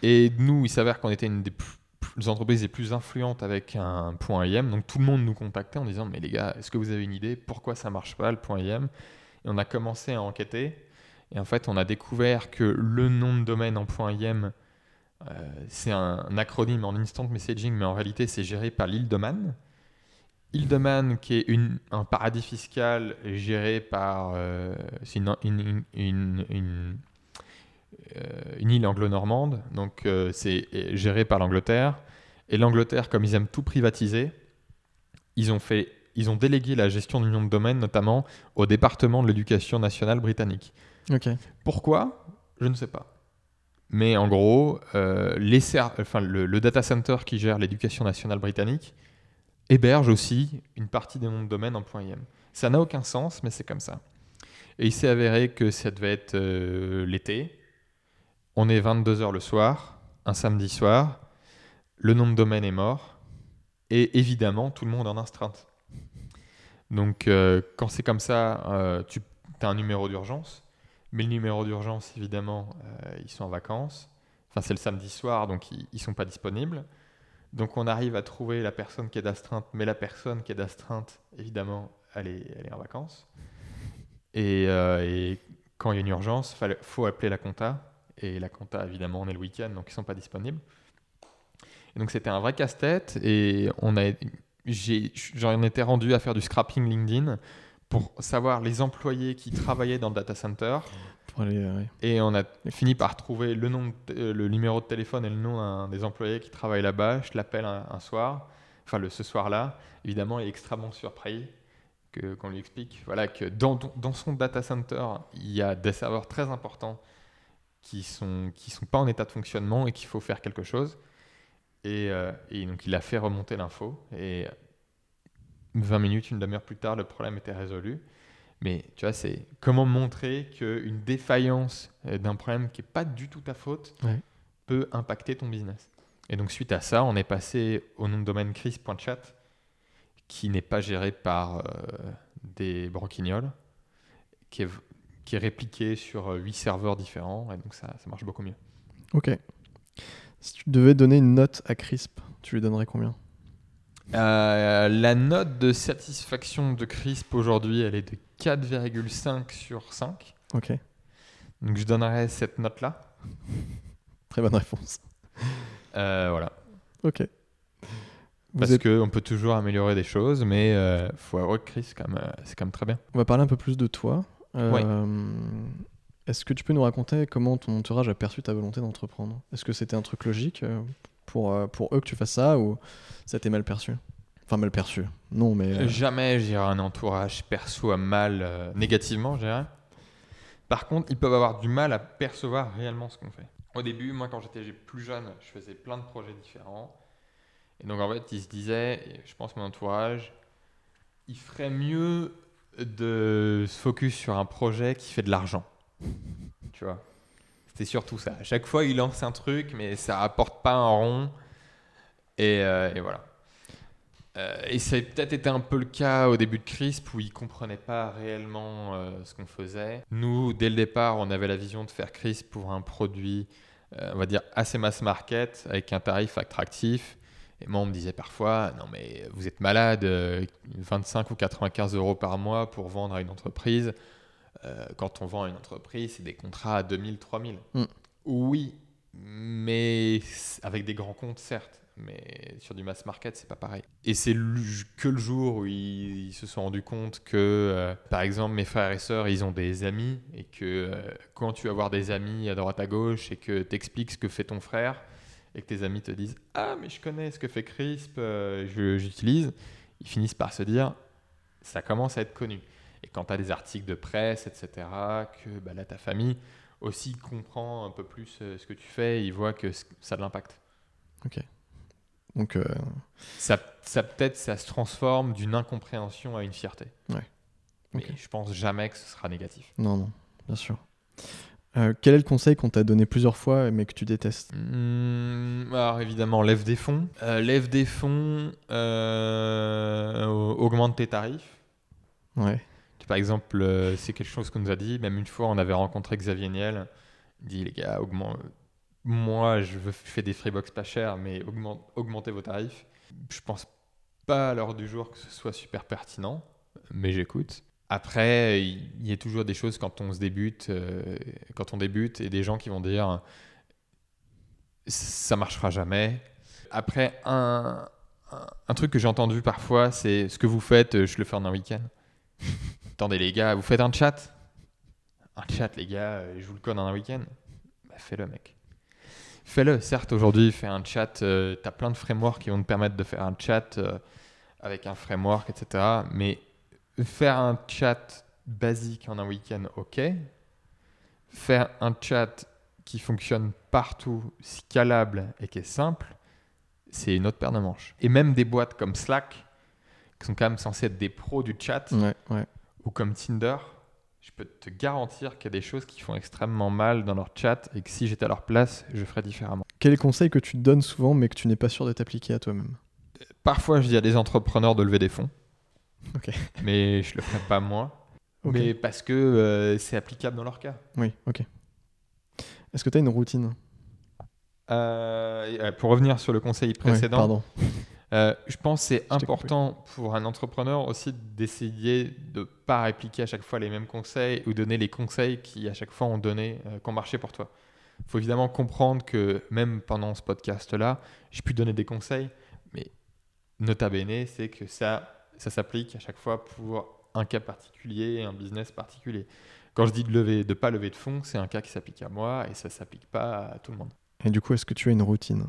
Et nous, il s'avère qu'on était une des plus- entreprises les plus influentes avec un .im. Donc tout le monde nous contactait en disant, mais les gars, est-ce que vous avez une idée? Pourquoi ça marche pas le .im Et on a commencé à enquêter. Et en fait, on a découvert que le nom de domaine en .im, euh, c'est un, un acronyme en instant messaging, mais en réalité, c'est géré par l'île de Man. Île de Man, qui est une- un paradis fiscal géré par euh, c'est une, une- une- une- euh, une île anglo-normande, donc euh, c'est euh, géré par l'Angleterre. Et l'Angleterre, comme ils aiment tout privatiser, ils ont, fait, ils ont délégué la gestion du nom de domaine, notamment au département de l'éducation nationale britannique. Ok. Pourquoi? Je ne sais pas. Mais en gros, euh, le, data center qui gère l'éducation nationale britannique héberge aussi une partie des noms de domaine en .im. Ça n'a aucun sens, mais c'est comme ça. Et il s'est avéré que ça devait être euh, l'été. On est 22h le soir, un samedi soir. Le nom de domaine est mort. Et évidemment, tout le monde en astreinte. Donc, euh, quand c'est comme ça, tu as un numéro d'urgence. Mais le numéro d'urgence, évidemment, euh, ils sont en vacances. Enfin, c'est le samedi soir, donc ils ne sont pas disponibles. Donc on arrive à trouver la personne qui est d'astreinte, mais la personne qui est d'astreinte, évidemment, elle est, en vacances. Et, euh, et quand il y a une urgence, il faut appeler la compta. Et la compta, évidemment, on est le week-end, donc ils ne sont pas disponibles. Donc c'était un vrai casse-tête. Et on a, j'en étais rendu à faire du scrapping LinkedIn pour savoir les employés qui travaillaient dans le data center. Aller, euh, ouais. Et on a fini par trouver le, nom de t- euh, le numéro de téléphone et le nom des employés qui travaillent là-bas. Je l'appelle un, un soir, enfin le, ce soir-là. Évidemment, il est extrêmement surpris que- qu'on lui explique voilà, que dans, dans son data center, il y a des serveurs très importants qui ne sont, qui sont pas en état de fonctionnement et qu'il faut faire quelque chose. Et, euh, et donc, il a fait remonter l'info. Et 20 minutes, une demi-heure plus tard, le problème était résolu. Mais tu vois, c'est comment montrer qu'une défaillance euh, d'un problème qui n'est pas du tout ta faute Ouais. peut impacter ton business. Et donc, suite à ça, on est passé au nom de domaine chris.chat, qui n'est pas géré par euh, des broquignoles, qui est, qui est répliqué sur 8 serveurs différents. Et donc, ça, ça marche beaucoup mieux. Ok. Si tu devais donner une note à Crisp, tu lui donnerais combien? Euh, la note de satisfaction de Crisp aujourd'hui, elle est de 4,5 sur 5. Ok. Donc, je donnerais cette note-là. Très bonne réponse. Euh, voilà. Ok. Vous Parce êtes- qu'on peut toujours améliorer des choses, mais euh, faut avouer que Chris, c'est quand, même, c'est quand même très bien. On va parler un peu plus de toi. Euh, Ouais. Est-ce que tu peux nous raconter comment ton entourage a perçu ta volonté d'entreprendre? Est-ce que c'était un truc logique euh, pour, euh, pour eux que tu fasses ça ou ça t'est mal perçu? Enfin, mal perçu. Non, mais. euh, Jamais, je dirais, un entourage perçoit mal euh, négativement, je dirais. Par contre, ils peuvent avoir du mal à percevoir réellement ce qu'on fait. Au début, moi, quand j'étais plus jeune, je faisais plein de projets différents. Et donc, en fait, ils se disaient, je pense mon entourage, il ferait mieux de se focus sur un projet qui fait de l'argent. Tu vois? C'était surtout ça. À chaque fois, il lance un truc, mais ça rapporte pas un rond. Et, euh, voilà. Euh, et ça a peut-être été un peu le cas au début de Crisp où ils comprenaient pas réellement euh, ce qu'on faisait. Nous, dès le départ, on avait la vision de faire Crisp pour un produit, on va dire, assez mass market, avec un tarif attractif. Et moi, on me disait parfois, non mais vous êtes malade, euh, 25 ou 95 euros par mois pour vendre à une entreprise. Euh, quand on vend à une entreprise, c'est des contrats à 2000, 3000. Mm. Oui, mais avec des grands comptes, certes. Mais sur du mass market, c'est pas pareil. Et c'est que le jour où ils, ils se sont rendus compte que, euh, par exemple, mes frères et sœurs, ils ont des amis. Et que euh, quand tu vas voir des amis à droite à gauche et que tu expliques ce que fait ton frère, et que tes amis te disent Ah, mais je connais ce que fait Crisp, j'utilise, ils finissent par se dire Ça commence à être connu. Et quand tu as des articles de presse, etc., que bah, là, ta famille aussi comprend un peu plus euh, ce que tu fais, ils voient que c- ça a de l'impact. Donc, euh, Ça, ça peut-être, ça se transforme d'une incompréhension à une fierté. Ouais. Mais Ok. je pense jamais que ce sera négatif. non, non. Bien sûr. Euh, quel est le conseil qu'on t'a donné plusieurs fois mais que tu détestes? Mmh, alors évidemment, lève des fonds. Euh, lève des fonds, augmente tes tarifs. Ouais. Par exemple, euh, c'est quelque chose qu'on nous a dit. Même une fois, on avait rencontré Xavier Niel. Il dit les gars, augmente- moi je fais des freebox pas chers, mais augmente- augmentez vos tarifs. Je pense pas à l'heure du jour que ce soit super pertinent, mais j'écoute. Après, il y a toujours des choses quand on se débute, euh, quand on débute, et des gens qui vont dire ça marchera jamais. Après, un, truc que j'ai entendu parfois, c'est ce que vous faites, je le fais en un week-end. Attendez les gars, vous faites un chat? Un chat les gars, euh, je vous le code en un week-end? Bah, Fais-le mec. Fais-le. Certes, aujourd'hui, fais un chat, euh, tu plein de frameworks qui vont te permettre de faire un chat euh, avec un framework, etc. Mais faire un chat basique en un week-end, ok. Faire un chat qui fonctionne partout, scalable et qui est simple, c'est une autre paire de manches. Et même des boîtes comme Slack, qui sont quand même censées être des pros du chat, ouais. Ou comme Tinder, je peux te garantir qu'il y a des choses qui font extrêmement mal dans leur chat et que si j'étais à leur place, je ferais différemment. Quel conseil que tu te donnes souvent mais que tu n'es pas sûr de t'appliquer à toi-même Parfois, je dis à des entrepreneurs de lever des fonds. Mais je le ferai pas moi. Mais parce que euh, c'est applicable dans leur cas. Oui, ok. Est-ce que tu as une routine? Euh, euh, pour revenir sur le conseil Ouais, précédent, Pardon. Euh, je pense que c'est important pour un entrepreneur aussi d'essayer de ne pas répliquer à chaque fois les mêmes conseils ou donner les conseils qui à chaque fois ont donné, euh, qui ont marché pour toi. Il faut évidemment comprendre que même pendant ce podcast-là, j'ai pu donner des conseils, mais nota bene, c'est que ça, ça s'applique à chaque fois pour un cas particulier, un business particulier. Quand je dis de lever, de pas lever de fonds, c'est un cas qui s'applique à moi et ça s'applique pas à tout le monde. Et du coup, est-ce que tu as une routine?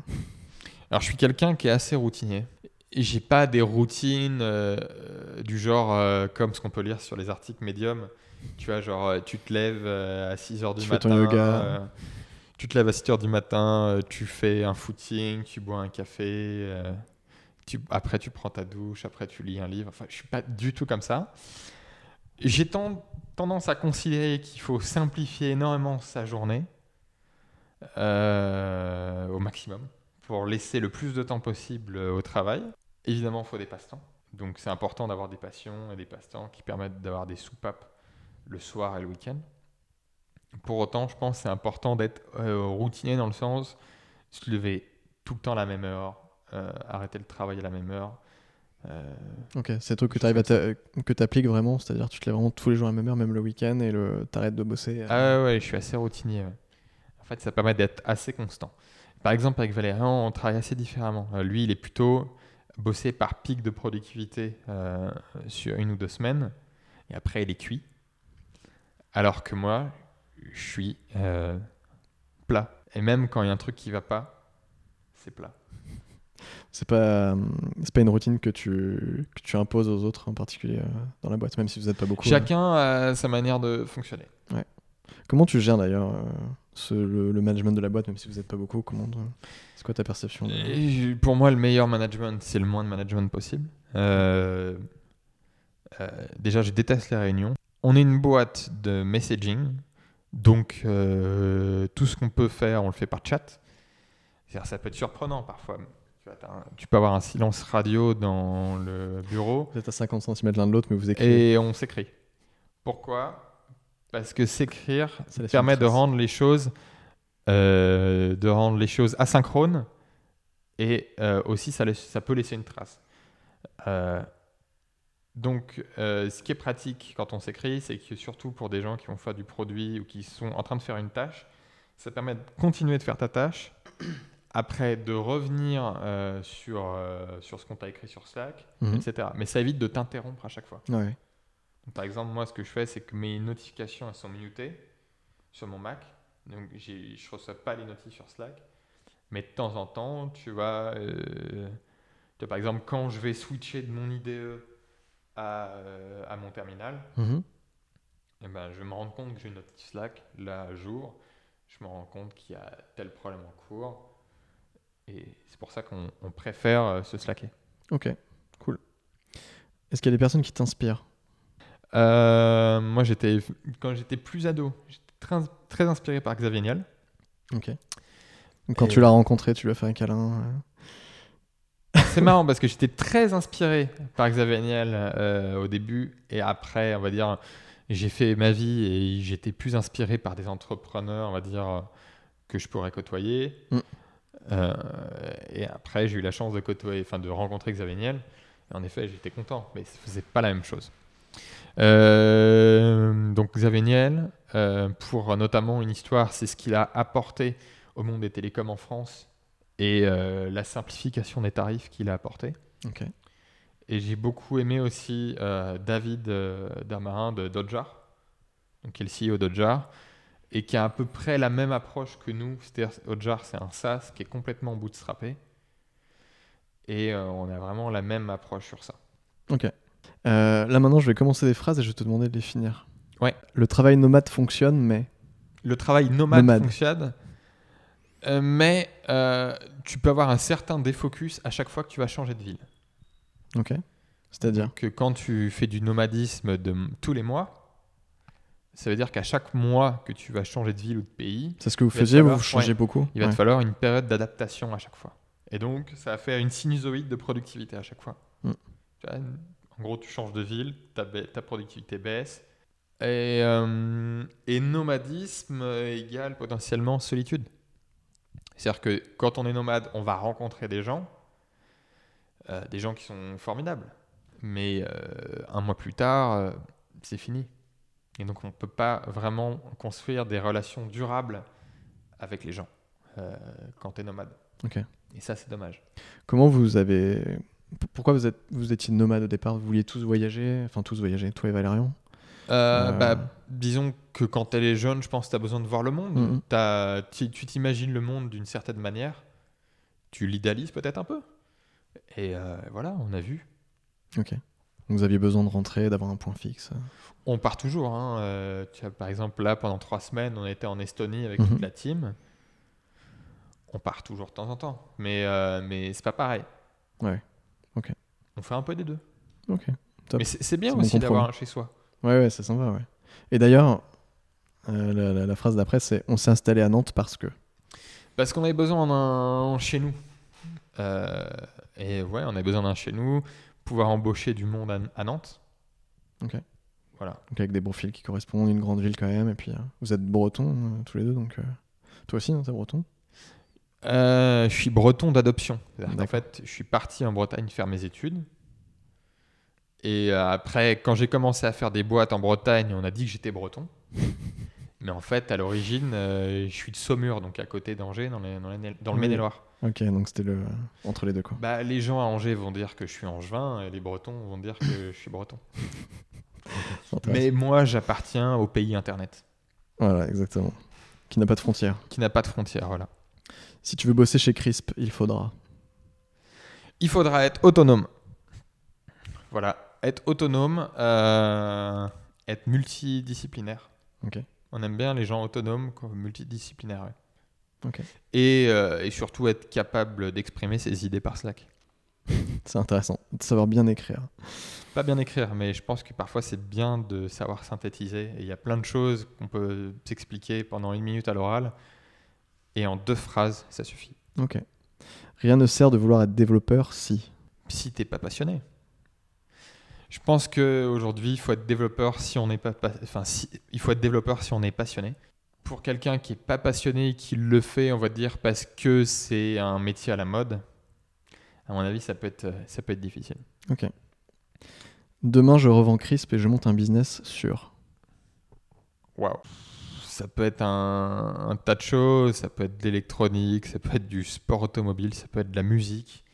Alors, je suis quelqu'un qui est assez routinier. J'ai pas des routines euh, du genre euh, comme ce qu'on peut lire sur les articles médium. Tu vois, genre, euh, tu te lèves euh, à 6 h du Tu fais matin. ton yoga. tu te lèves à 6 h du matin, tu fais un footing, tu bois un café. tu- après, tu prends ta douche, après, tu lis un livre. Enfin, je suis pas du tout comme ça. J'ai ten- tendance à considérer qu'il faut simplifier énormément sa journée au maximum pour laisser le plus de temps possible au travail. Évidemment, il faut des passe-temps. Donc c'est important d'avoir des passions et des passe-temps qui permettent d'avoir des soupapes le soir et le week-end. Pour autant, je pense que c'est important d'être euh, routinier dans le sens se lever tout le temps à la même heure, euh, arrêter le travail à la même heure. Euh, Ok, c'est truc que tu arrives à que t'appliques vraiment, c'est-à-dire tu te lèves vraiment tous les jours à la même heure, même le week-end, et le t'arrêtes de bosser. euh, Ah ouais, ouais, je suis assez routinier. ouais. En fait, ça permet d'être assez constant. Par exemple, avec Valérian, on travaille assez différemment. Euh, lui, il est plutôt bossé par pic de productivité euh, sur une ou deux semaines, et après, il est cuit. Alors que moi, je suis euh, plat. Et même quand il y a un truc qui va pas, c'est plat. C'est pas, c'est pas une routine que tu, que tu imposes aux autres en particulier dans la boîte, même si vous n'êtes pas beaucoup. Chacun a sa manière de fonctionner. Comment tu gères d'ailleurs ce- le, le management de la boîte, même si vous n'êtes pas beaucoup comment, C'est quoi ta perception de- pour moi, le meilleur management, c'est le moins de management possible. Euh, euh, déjà, je déteste les réunions. On est une boîte de messaging, donc euh, tout ce qu'on peut faire, on le fait par chat. Ça peut être surprenant parfois. Tu peux avoir un silence radio dans le bureau Vous êtes à 50 cm l'un de l'autre, mais vous écrivez. et on s'écrit. Pourquoi? Parce que s'écrire Ça laisse permet de rendre les choses, euh, de rendre les choses asynchrones et euh, aussi ça, laisse- ça peut laisser une trace. Euh, donc, ce qui est pratique quand on s'écrit, c'est que surtout pour des gens qui vont faire du produit ou qui sont en train de faire une tâche, ça permet de continuer de faire ta tâche, après de revenir sur, sur ce qu'on t'a écrit sur Slack, Mhm. etc. Mais ça évite de t'interrompre à chaque fois. Ouais. Par exemple, moi, ce que je fais, c'est que mes notifications, elles sont minutées sur mon Mac. Donc, je ne reçois pas les notifs sur Slack. Mais de temps en temps, tu vois, euh, tu vois, par exemple, quand je vais switcher de mon IDE à, euh, à mon terminal, Mhm. eh ben, je vais me rendre compte que j'ai une notif Slack, là, à jour. Je me rends compte qu'il y a tel problème en cours. Et c'est pour ça qu'on on préfère euh, se slacker. Ok, cool. Est-ce qu'il y a des personnes qui t'inspirent? Euh, moi, j'étais quand j'étais plus ado, j'étais très, très inspiré par Xavier Niel. Ok. Quand Et- tu l'as rencontré, tu lui as fait un câlin. C'est marrant parce que j'étais très inspiré par Xavier Niel euh, au début et après, on va dire, j'ai fait ma vie et j'étais plus inspiré par des entrepreneurs, on va dire, que je pourrais côtoyer. Mm. Euh, et après, j'ai eu la chance de côtoyer, enfin, de rencontrer Xavier Niel. Et en effet, j'étais content, mais faisait pas la même chose. Euh, donc Xavier Niel, euh, pour notamment une histoire, c'est ce qu'il a apporté au monde des télécoms en France et euh, la simplification des tarifs qu'il a apporté. Et j'ai beaucoup aimé aussi David Darmarin de Dodjar, donc qui est le CEO d'Odjar, et qui a à peu près la même approche que nous. C'est-à-dire, Odjar, c'est un SaaS qui est complètement bootstrappé. Et on a vraiment la même approche sur ça. Ok. Euh, là maintenant, je vais commencer des phrases et je vais te demander de les finir. Ouais. Le travail nomade fonctionne, mais. Le travail nomade, Nomade. fonctionne, euh, mais euh, tu peux avoir un certain défocus à chaque fois que tu vas changer de ville. Ok. C'est-à-dire. que quand tu fais du nomadisme de tous les mois, ça veut dire qu'à chaque mois que tu vas changer de ville ou de pays, C'est ce que vous faisiez, vous falloir- changez ouais. beaucoup il va Ouais. te falloir une période d'adaptation à chaque fois. Et donc, ça va faire une sinusoïde de productivité à chaque fois. Mm. Tu vois, en gros, tu changes de ville, ta, productivité baisse. Et, euh, et nomadisme égale potentiellement solitude. C'est-à-dire que quand on est nomade, on va rencontrer des gens, euh, des gens qui sont formidables. Mais euh, un mois plus tard, c'est fini. Et donc on ne peut pas vraiment construire des relations durables avec les gens quand tu es nomade. Ok. Et ça, c'est dommage. Comment vous avez. Pourquoi vous, êtes... vous étiez nomade au départ? Vous vouliez tous voyager? Enfin, tous voyager, toi et Valérian? Euh, Euh. bah, disons que quand elle est jeune, je pense que tu as besoin de voir le monde. Mhm. T'as- tu tu t'imagines le monde d'une certaine manière. Tu l'idéalises peut-être un peu. Et euh, voilà, on a vu. Ok. Vous aviez besoin de rentrer, d'avoir un point fixe On part toujours. hein. Tu vois, par exemple, là, pendant trois semaines, on était en Estonie avec Mhm. toute la team. On part toujours de temps en temps. Mais, mais c'est pas pareil. Ouais. Ok. On fait un peu des deux. Ok. Top. Mais c'est bien bon aussi d'avoir un chez soi. Ouais, ouais, c'est sympa, ouais. Et d'ailleurs, euh, la, la- la phrase d'après, c'est On s'est installé à Nantes parce que. Parce qu'on avait besoin d'un chez nous. Euh, et ouais, on avait besoin d'un chez nous, pouvoir embaucher du monde à, à Nantes. Ok. Voilà. Donc avec des profils qui correspondent, une grande ville quand même. Et puis, euh, vous êtes bretons euh, tous les deux, donc. Toi aussi, non, t'es breton? Euh, je suis breton d'adoption. D'accord. fait, je suis parti en Bretagne faire mes études. Et euh, après, quand j'ai commencé à faire des boîtes en Bretagne, on a dit que j'étais breton. Mais en fait, à l'origine, euh, je suis de Saumur, donc à côté d'Angers, dans, les- dans, les- dans le Oui. Maine-et-Loire. Ok, donc c'était le. entre les deux, quoi. Bah, les gens à Angers vont dire que je suis angevin, et les Bretons vont dire que je suis breton. Mais moi, j'appartiens au pays Internet, Voilà, exactement. Qui n'a pas de frontières. qui n'a pas de frontières. Voilà. Si tu veux bosser chez Crisp, il faudra. Il faudra être autonome. Voilà, être autonome, euh, être multidisciplinaire. Ok. On aime bien les gens autonomes, multidisciplinaires. ouais. Ok. Et, euh, et surtout être capable d'exprimer ses idées par Slack. C'est intéressant de savoir bien écrire. Pas bien écrire, mais je pense que parfois c'est bien de savoir synthétiser. Et il y a plein de choses qu'on peut s'expliquer pendant une minute à l'oral. Et en deux phrases, ça suffit. Ok. Rien ne sert de vouloir être développeur si. si t'es pas passionné. Je pense qu'aujourd'hui, il faut être développeur si on n'est pas, pas- enfin, si, il faut être développeur si on est passionné. Pour quelqu'un qui est pas passionné et qui le fait, on va dire parce que c'est un métier à la mode. À mon avis, ça peut être, ça peut être difficile. Ok. Demain, je revends Crisp et je monte un business sur. Waouh. Ça peut être un, un tas de choses. Ça peut être de l'électronique, ça peut être du sport automobile, ça peut être de la musique.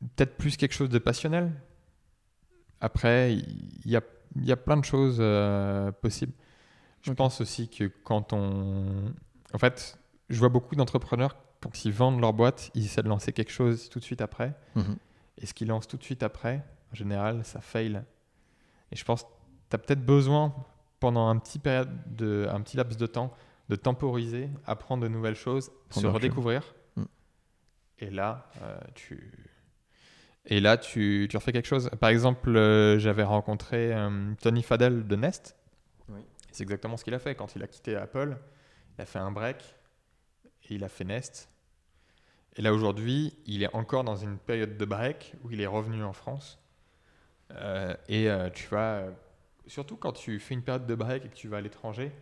Peut-être plus quelque chose de passionnel. Après, il y a, y a plein de choses euh, possibles. Je pense aussi que quand on... En fait, je vois beaucoup d'entrepreneurs, quand ils vendent leur boîte, ils essaient de lancer quelque chose tout de suite après. Mhm. Et ce qu'ils lancent tout de suite après, en général, ça fail. Et je pense que tu as peut-être besoin, pendant un petit, période de, un petit laps de temps, de temporiser, apprendre de nouvelles choses, Prendre se redécouvrir. Mm. Et là, euh, tu... Et là, tu, tu refais quelque chose. Par exemple, euh, j'avais rencontré euh, Tony Fadell de Nest. Oui. C'est exactement ce qu'il a fait. Quand il a quitté Apple, il a fait un break et il a fait Nest. Et là, aujourd'hui, il est encore dans une période de break où il est revenu en France. Et tu vas, surtout quand tu fais une période de break et que tu vas à l'étranger,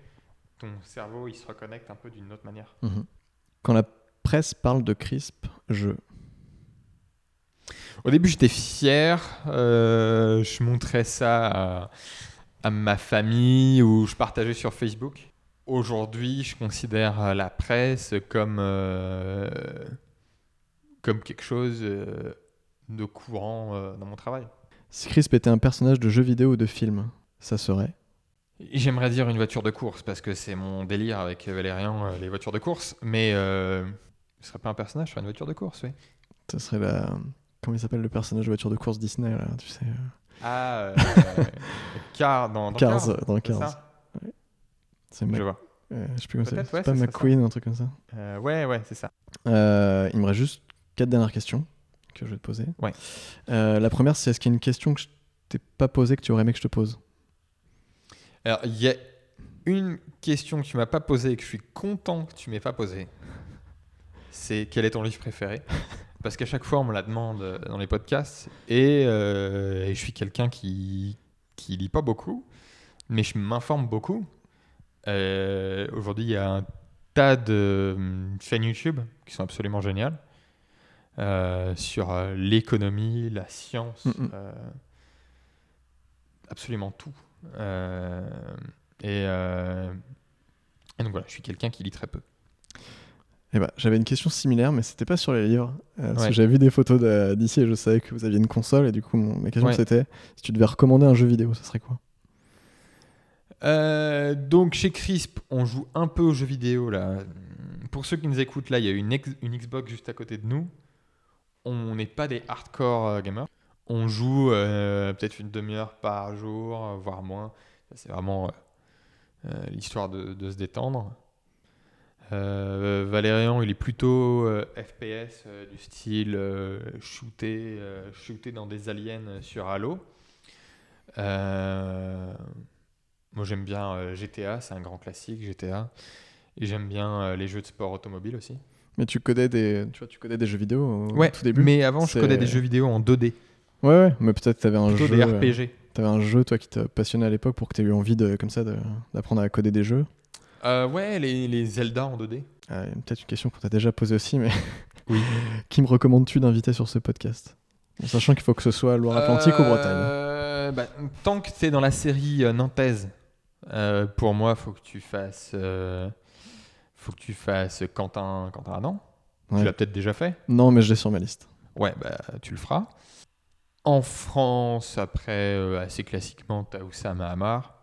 ton cerveau, il se reconnecte un peu d'une autre manière. Mhm. Quand la presse parle de CRISP, je. Au début, j'étais fier. euh, je montrais ça à, à ma famille ou je partageais sur Facebook. Aujourd'hui, je considère euh, la presse comme, euh, comme quelque chose de courant euh, dans mon travail. Si CRISP était un personnage de jeu vidéo ou de film, ça serait. J'aimerais dire une voiture de course parce que c'est mon délire avec Valérian, euh, les voitures de course. Mais euh, ce serait pas un personnage, ce serait une voiture de course, oui. Ça serait la. Comment il s'appelle le personnage de voiture de course Disney, là, tu sais euh, Ah, euh, Car dans, dans Cars, euh, dans c'est Cars. ça C'est Je Mac- vois. je sais plus comment c'est. Peut-être, C'est ouais, pas ça McQueen, un truc comme ça. Euh, ouais, ouais, c'est ça. Il me reste juste quatre dernières questions que je vais te poser. Ouais. La première, c'est est-ce qu'il y a une question que je t'ai pas posée que tu aurais aimé que je te pose? Alors, il y a une question que tu m'as pas posée et que je suis content que tu m'aies pas posée. C'est quel est ton livre préféré? Parce qu'à chaque fois, on me la demande euh, dans les podcasts et, euh, et je suis quelqu'un qui qui lit pas beaucoup, mais je m'informe beaucoup. Euh, Aujourd'hui, il y a un tas de hum, chaînes YouTube qui sont absolument géniales euh, sur l'économie, la science, Mhm. euh, absolument tout. Euh, et, euh, et donc voilà, je suis quelqu'un qui lit très peu. Eh ben, j'avais une question similaire, mais c'était pas sur les livres. euh, parce Ouais. que j'avais vu des photos d'ici et je savais que vous aviez une console. Et du coup, mon- ma question Ouais. c'était si tu devais recommander un jeu vidéo, ça serait quoi? Euh, donc chez Crisp, on joue un peu aux jeux vidéo là. Pour ceux qui nous écoutent là, il y a une, ex- une Xbox juste à côté de nous. On n'est pas des hardcore gamers. On joue euh, peut-être une demi-heure par jour, euh, voire moins. C'est vraiment euh, l'histoire de, de se détendre. Euh, Valérian, il est plutôt FPS du style shooter, shooter dans des aliens sur Halo. Moi, j'aime bien GTA, c'est un grand classique, GTA. Et j'aime bien les jeux de sport automobile aussi. Mais tu codais des, tu vois, tu codais des jeux vidéo au Ouais, tout début mais avant, je codais des jeux vidéo en 2D, Ouais, ouais, mais peut-être t'avais un jeu. des euh, RPG. T'avais un jeu, toi, qui t'a passionné à l'époque pour que t'aies eu envie de, comme ça, d'apprendre à coder des jeux. Euh, ouais, les, les Zelda en 2D. Euh, peut-être une question qu'on t'a déjà posée aussi, mais Oui. qui me recommandes-tu d'inviter sur ce podcast? En sachant qu'il faut que ce soit Loire-Atlantique ou Bretagne. Euh, bah, Tant que tu es dans la série euh, nantaise, euh, pour moi, faut que tu fasses, euh, faut que tu fasses Quentin, Quentin Adam. Ouais. Tu l'as peut-être déjà fait. Non, mais je l'ai sur ma liste. Ouais, bah, tu le feras. En France, après, euh, assez classiquement, tu as Oussama Hamar.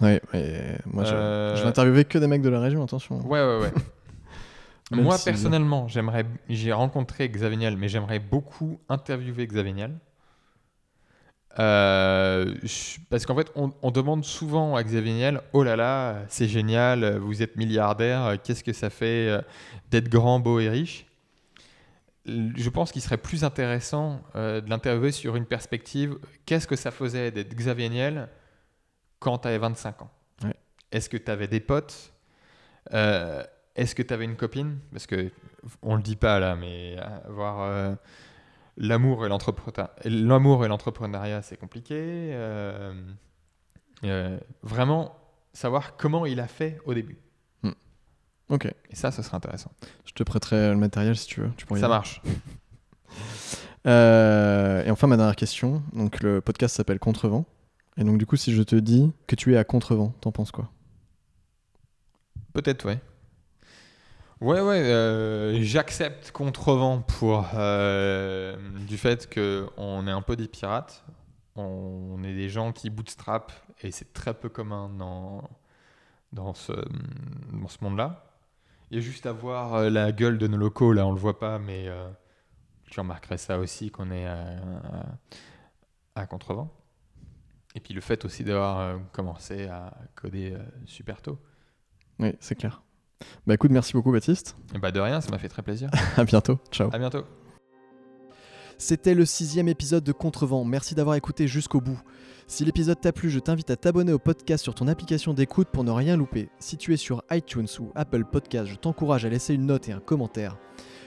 Ouais, mais moi, je, Euh, je vais interviewer que des mecs de la région, attention. Ouais, ouais, ouais. Même Moi, si- personnellement, j'aimerais, j'ai rencontré Xavier Niel, mais j'aimerais beaucoup interviewer Xavier Niel. Euh, je- parce qu'en fait, on, on demande souvent à Xavier Niel Oh là là, c'est génial, vous êtes milliardaire, qu'est-ce que ça fait euh, d'être grand, beau et riche? Je pense qu'il serait plus intéressant euh, de l'interviewer sur une perspective qu'est-ce que ça faisait d'être Xavier Niel quand tu avais 25 ans? Ouais. Est-ce que tu avais des potes? Euh, Est-ce que tu avais une copine? Parce que on le dit pas là, mais avoir euh, l'amour et l'entrepreneuriat, c'est compliqué. Vraiment savoir comment il a fait au début. Ok, Et ça, ça serait intéressant. je te prêterai le matériel si tu veux. Tu Ça marche. Euh, et enfin, ma dernière question. Donc, le podcast s'appelle Contrevent. Et donc, du coup, si je te dis que tu es à Contrevent, t'en penses quoi? Peut-être, ouais. Ouais, ouais, euh, j'accepte contrevent pour euh, du fait qu'on est un peu des pirates. On est des gens qui bootstrap et c'est très peu commun dans, dans ce, dans ce monde-là. Il y a juste à voir euh, la gueule de nos locaux, là on le voit pas, mais euh, tu remarquerais ça aussi qu'on est à, à, à contrevent. Et puis le fait aussi d'avoir euh, commencé à coder euh, super tôt. Oui, c'est clair. Bah écoute, merci beaucoup Baptiste. Et bah de rien, ça m'a fait très plaisir. à bientôt. Ciao. À bientôt. C'était le sixième épisode de Contrevent. Merci d'avoir écouté jusqu'au bout. Si l'épisode t'a plu, je t'invite à t'abonner au podcast sur ton application d'écoute pour ne rien louper. Si tu es sur iTunes ou Apple Podcast, je t'encourage à laisser une note et un commentaire.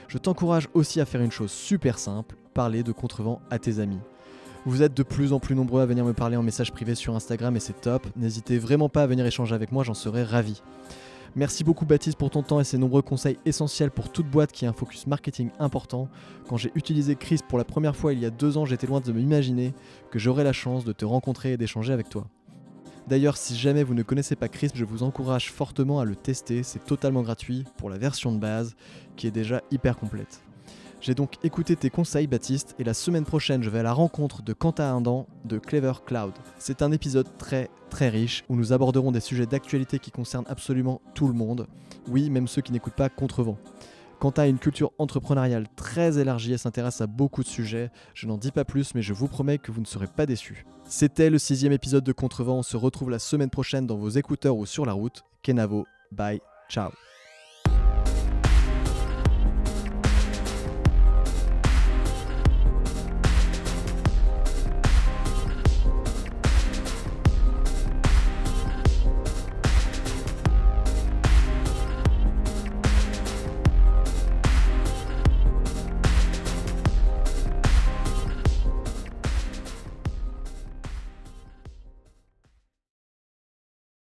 Je t'encourage aussi à faire une chose super simple, parler de Contrevent à tes amis. Vous êtes de plus en plus nombreux à venir me parler en message privé sur Instagram et c'est top. N'hésitez vraiment pas à venir échanger avec moi, j'en serais ravi. Merci beaucoup Baptiste pour ton temps et ses nombreux conseils essentiels pour toute boîte qui a un focus marketing important. Quand j'ai utilisé Chris pour la première fois il y a deux ans, j'étais loin de m'imaginer que j'aurais la chance de te rencontrer et d'échanger avec toi. D'ailleurs, si jamais vous ne connaissez pas Crisp, je vous encourage fortement à le tester, c'est totalement gratuit pour la version de base qui est déjà hyper complète. J'ai donc écouté tes conseils, Baptiste, et la semaine prochaine, je vais à la rencontre de Quentin Indan de Clever Cloud. C'est un épisode très très riche où nous aborderons des sujets d'actualité qui concernent absolument tout le monde. Oui, même ceux qui n'écoutent pas Contrevent. Quentin a une culture entrepreneuriale très élargie et s'intéresse à beaucoup de sujets. Je n'en dis pas plus, mais je vous promets que vous ne serez pas déçus. C'était le sixième épisode de Contrevent. On se retrouve la semaine prochaine dans vos écouteurs ou sur la route. Kenavo, bye, ciao.